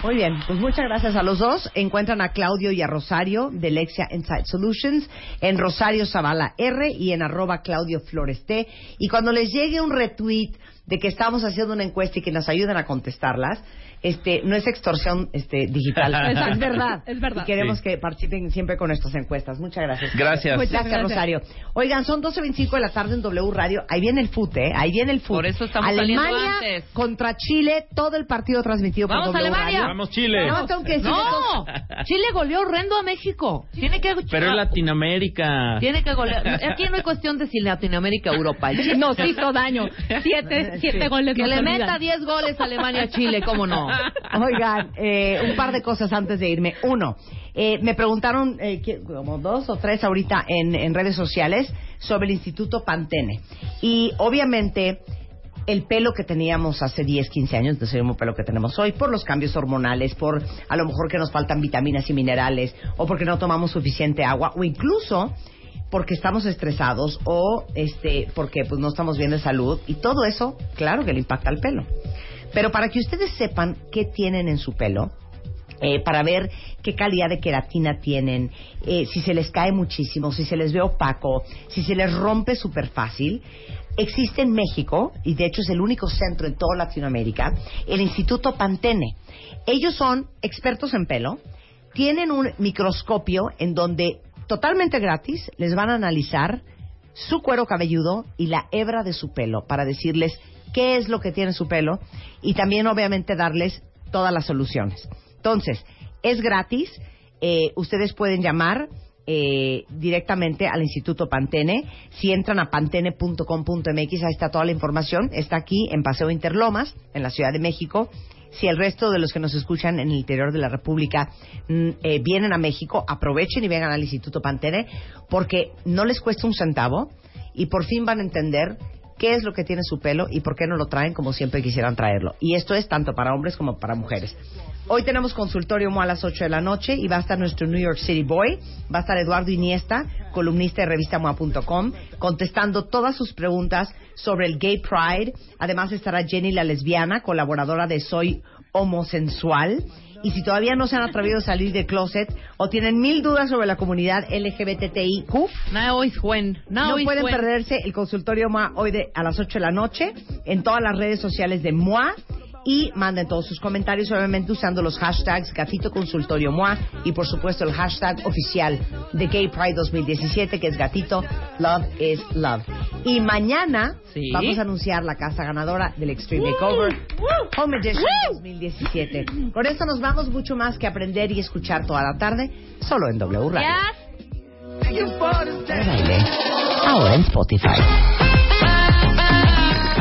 Muy bien, pues muchas gracias a los dos. Encuentran a Claudio y a Rosario de Lexia Insight Solutions en Rosario Zavala R y en arroba Claudio Flores T. Y cuando les llegue un retweet de que estamos haciendo una encuesta y que nos ayuden a contestarlas, este, no es extorsión este, digital, es verdad. Es verdad. Y queremos Sí. que participen siempre con nuestras encuestas. Muchas gracias. Gracias. Muchas gracias, gracias. Rosario. Oigan, son 12.25 de la tarde en W Radio. Ahí viene el fut, ¿eh? Ahí viene el fut. Por eso estamos saliendo Alemania antes. contra Chile, todo el partido transmitido por Vamos, W Alemania. Radio. Vamos, Chile. No, tengo que decir No, Chile goleó horrendo a México. Tiene que Pero es Latinoamérica. Tiene que golear. Aquí no hay cuestión de si Latinoamérica o Europa. Nos hizo daño. Siete, siete goles Que le meta 10 goles a Alemania a Chile, ¿cómo no? Oigan, eh, un par de cosas antes de irme. Uno, eh, me preguntaron eh, como dos o tres ahorita en, en redes sociales sobre el Instituto Pantene. Y obviamente el pelo que teníamos hace 10, 15 años no es el mismo pelo que tenemos hoy por los cambios hormonales, por a lo mejor que nos faltan vitaminas y minerales o porque no tomamos suficiente agua o incluso porque estamos estresados o este porque pues no estamos bien de salud y todo eso, claro que le impacta al pelo. Pero para que ustedes sepan qué tienen en su pelo, eh, para ver qué calidad de queratina tienen, eh, si se les cae muchísimo, si se les ve opaco, si se les rompe súper fácil. Existe en México, y de hecho es el único centro en toda Latinoamérica, el Instituto Pantene. Ellos son expertos en pelo, tienen un microscopio en donde totalmente gratis les van a analizar su cuero cabelludo y la hebra de su pelo para decirles qué es lo que tiene su pelo y también obviamente darles todas las soluciones. Entonces, es gratis, eh, ustedes pueden llamar eh, directamente al Instituto Pantene. Si entran a pantene.com.mx, ahí está toda la información. Está aquí en Paseo Interlomas, en la Ciudad de México. Si el resto de los que nos escuchan en el interior de la República mm, eh, vienen a México, aprovechen y vengan al Instituto Pantene, porque no les cuesta un centavo y por fin van a entender qué es lo que tiene su pelo y por qué no lo traen como siempre quisieran traerlo. Y esto es tanto para hombres como para mujeres. Hoy tenemos consultorio MOA a las 8 de la noche y va a estar nuestro New York City Boy, va a estar Eduardo Iniesta, columnista de revista MOA.com, contestando todas sus preguntas sobre el Gay Pride. Además estará Jenny la lesbiana, colaboradora de Soy Homosensual. Y si todavía no se han atrevido a salir del closet o tienen mil dudas sobre la comunidad LGBTIQ, no is pueden perderse el consultorio MOA hoy de, a las 8 de la noche en todas las redes sociales de MOA y manden todos sus comentarios, obviamente usando los hashtags Gatito Consultorio MOA y por supuesto el hashtag oficial de Gay Pride 2017 que es Gatito Love is Love. Y mañana Sí. vamos a anunciar la casa ganadora del Extreme Makeover Home Edition 2017. Con esto nos vamos mucho más que aprender y escuchar toda la tarde solo en W Radio. Ahora en Spotify.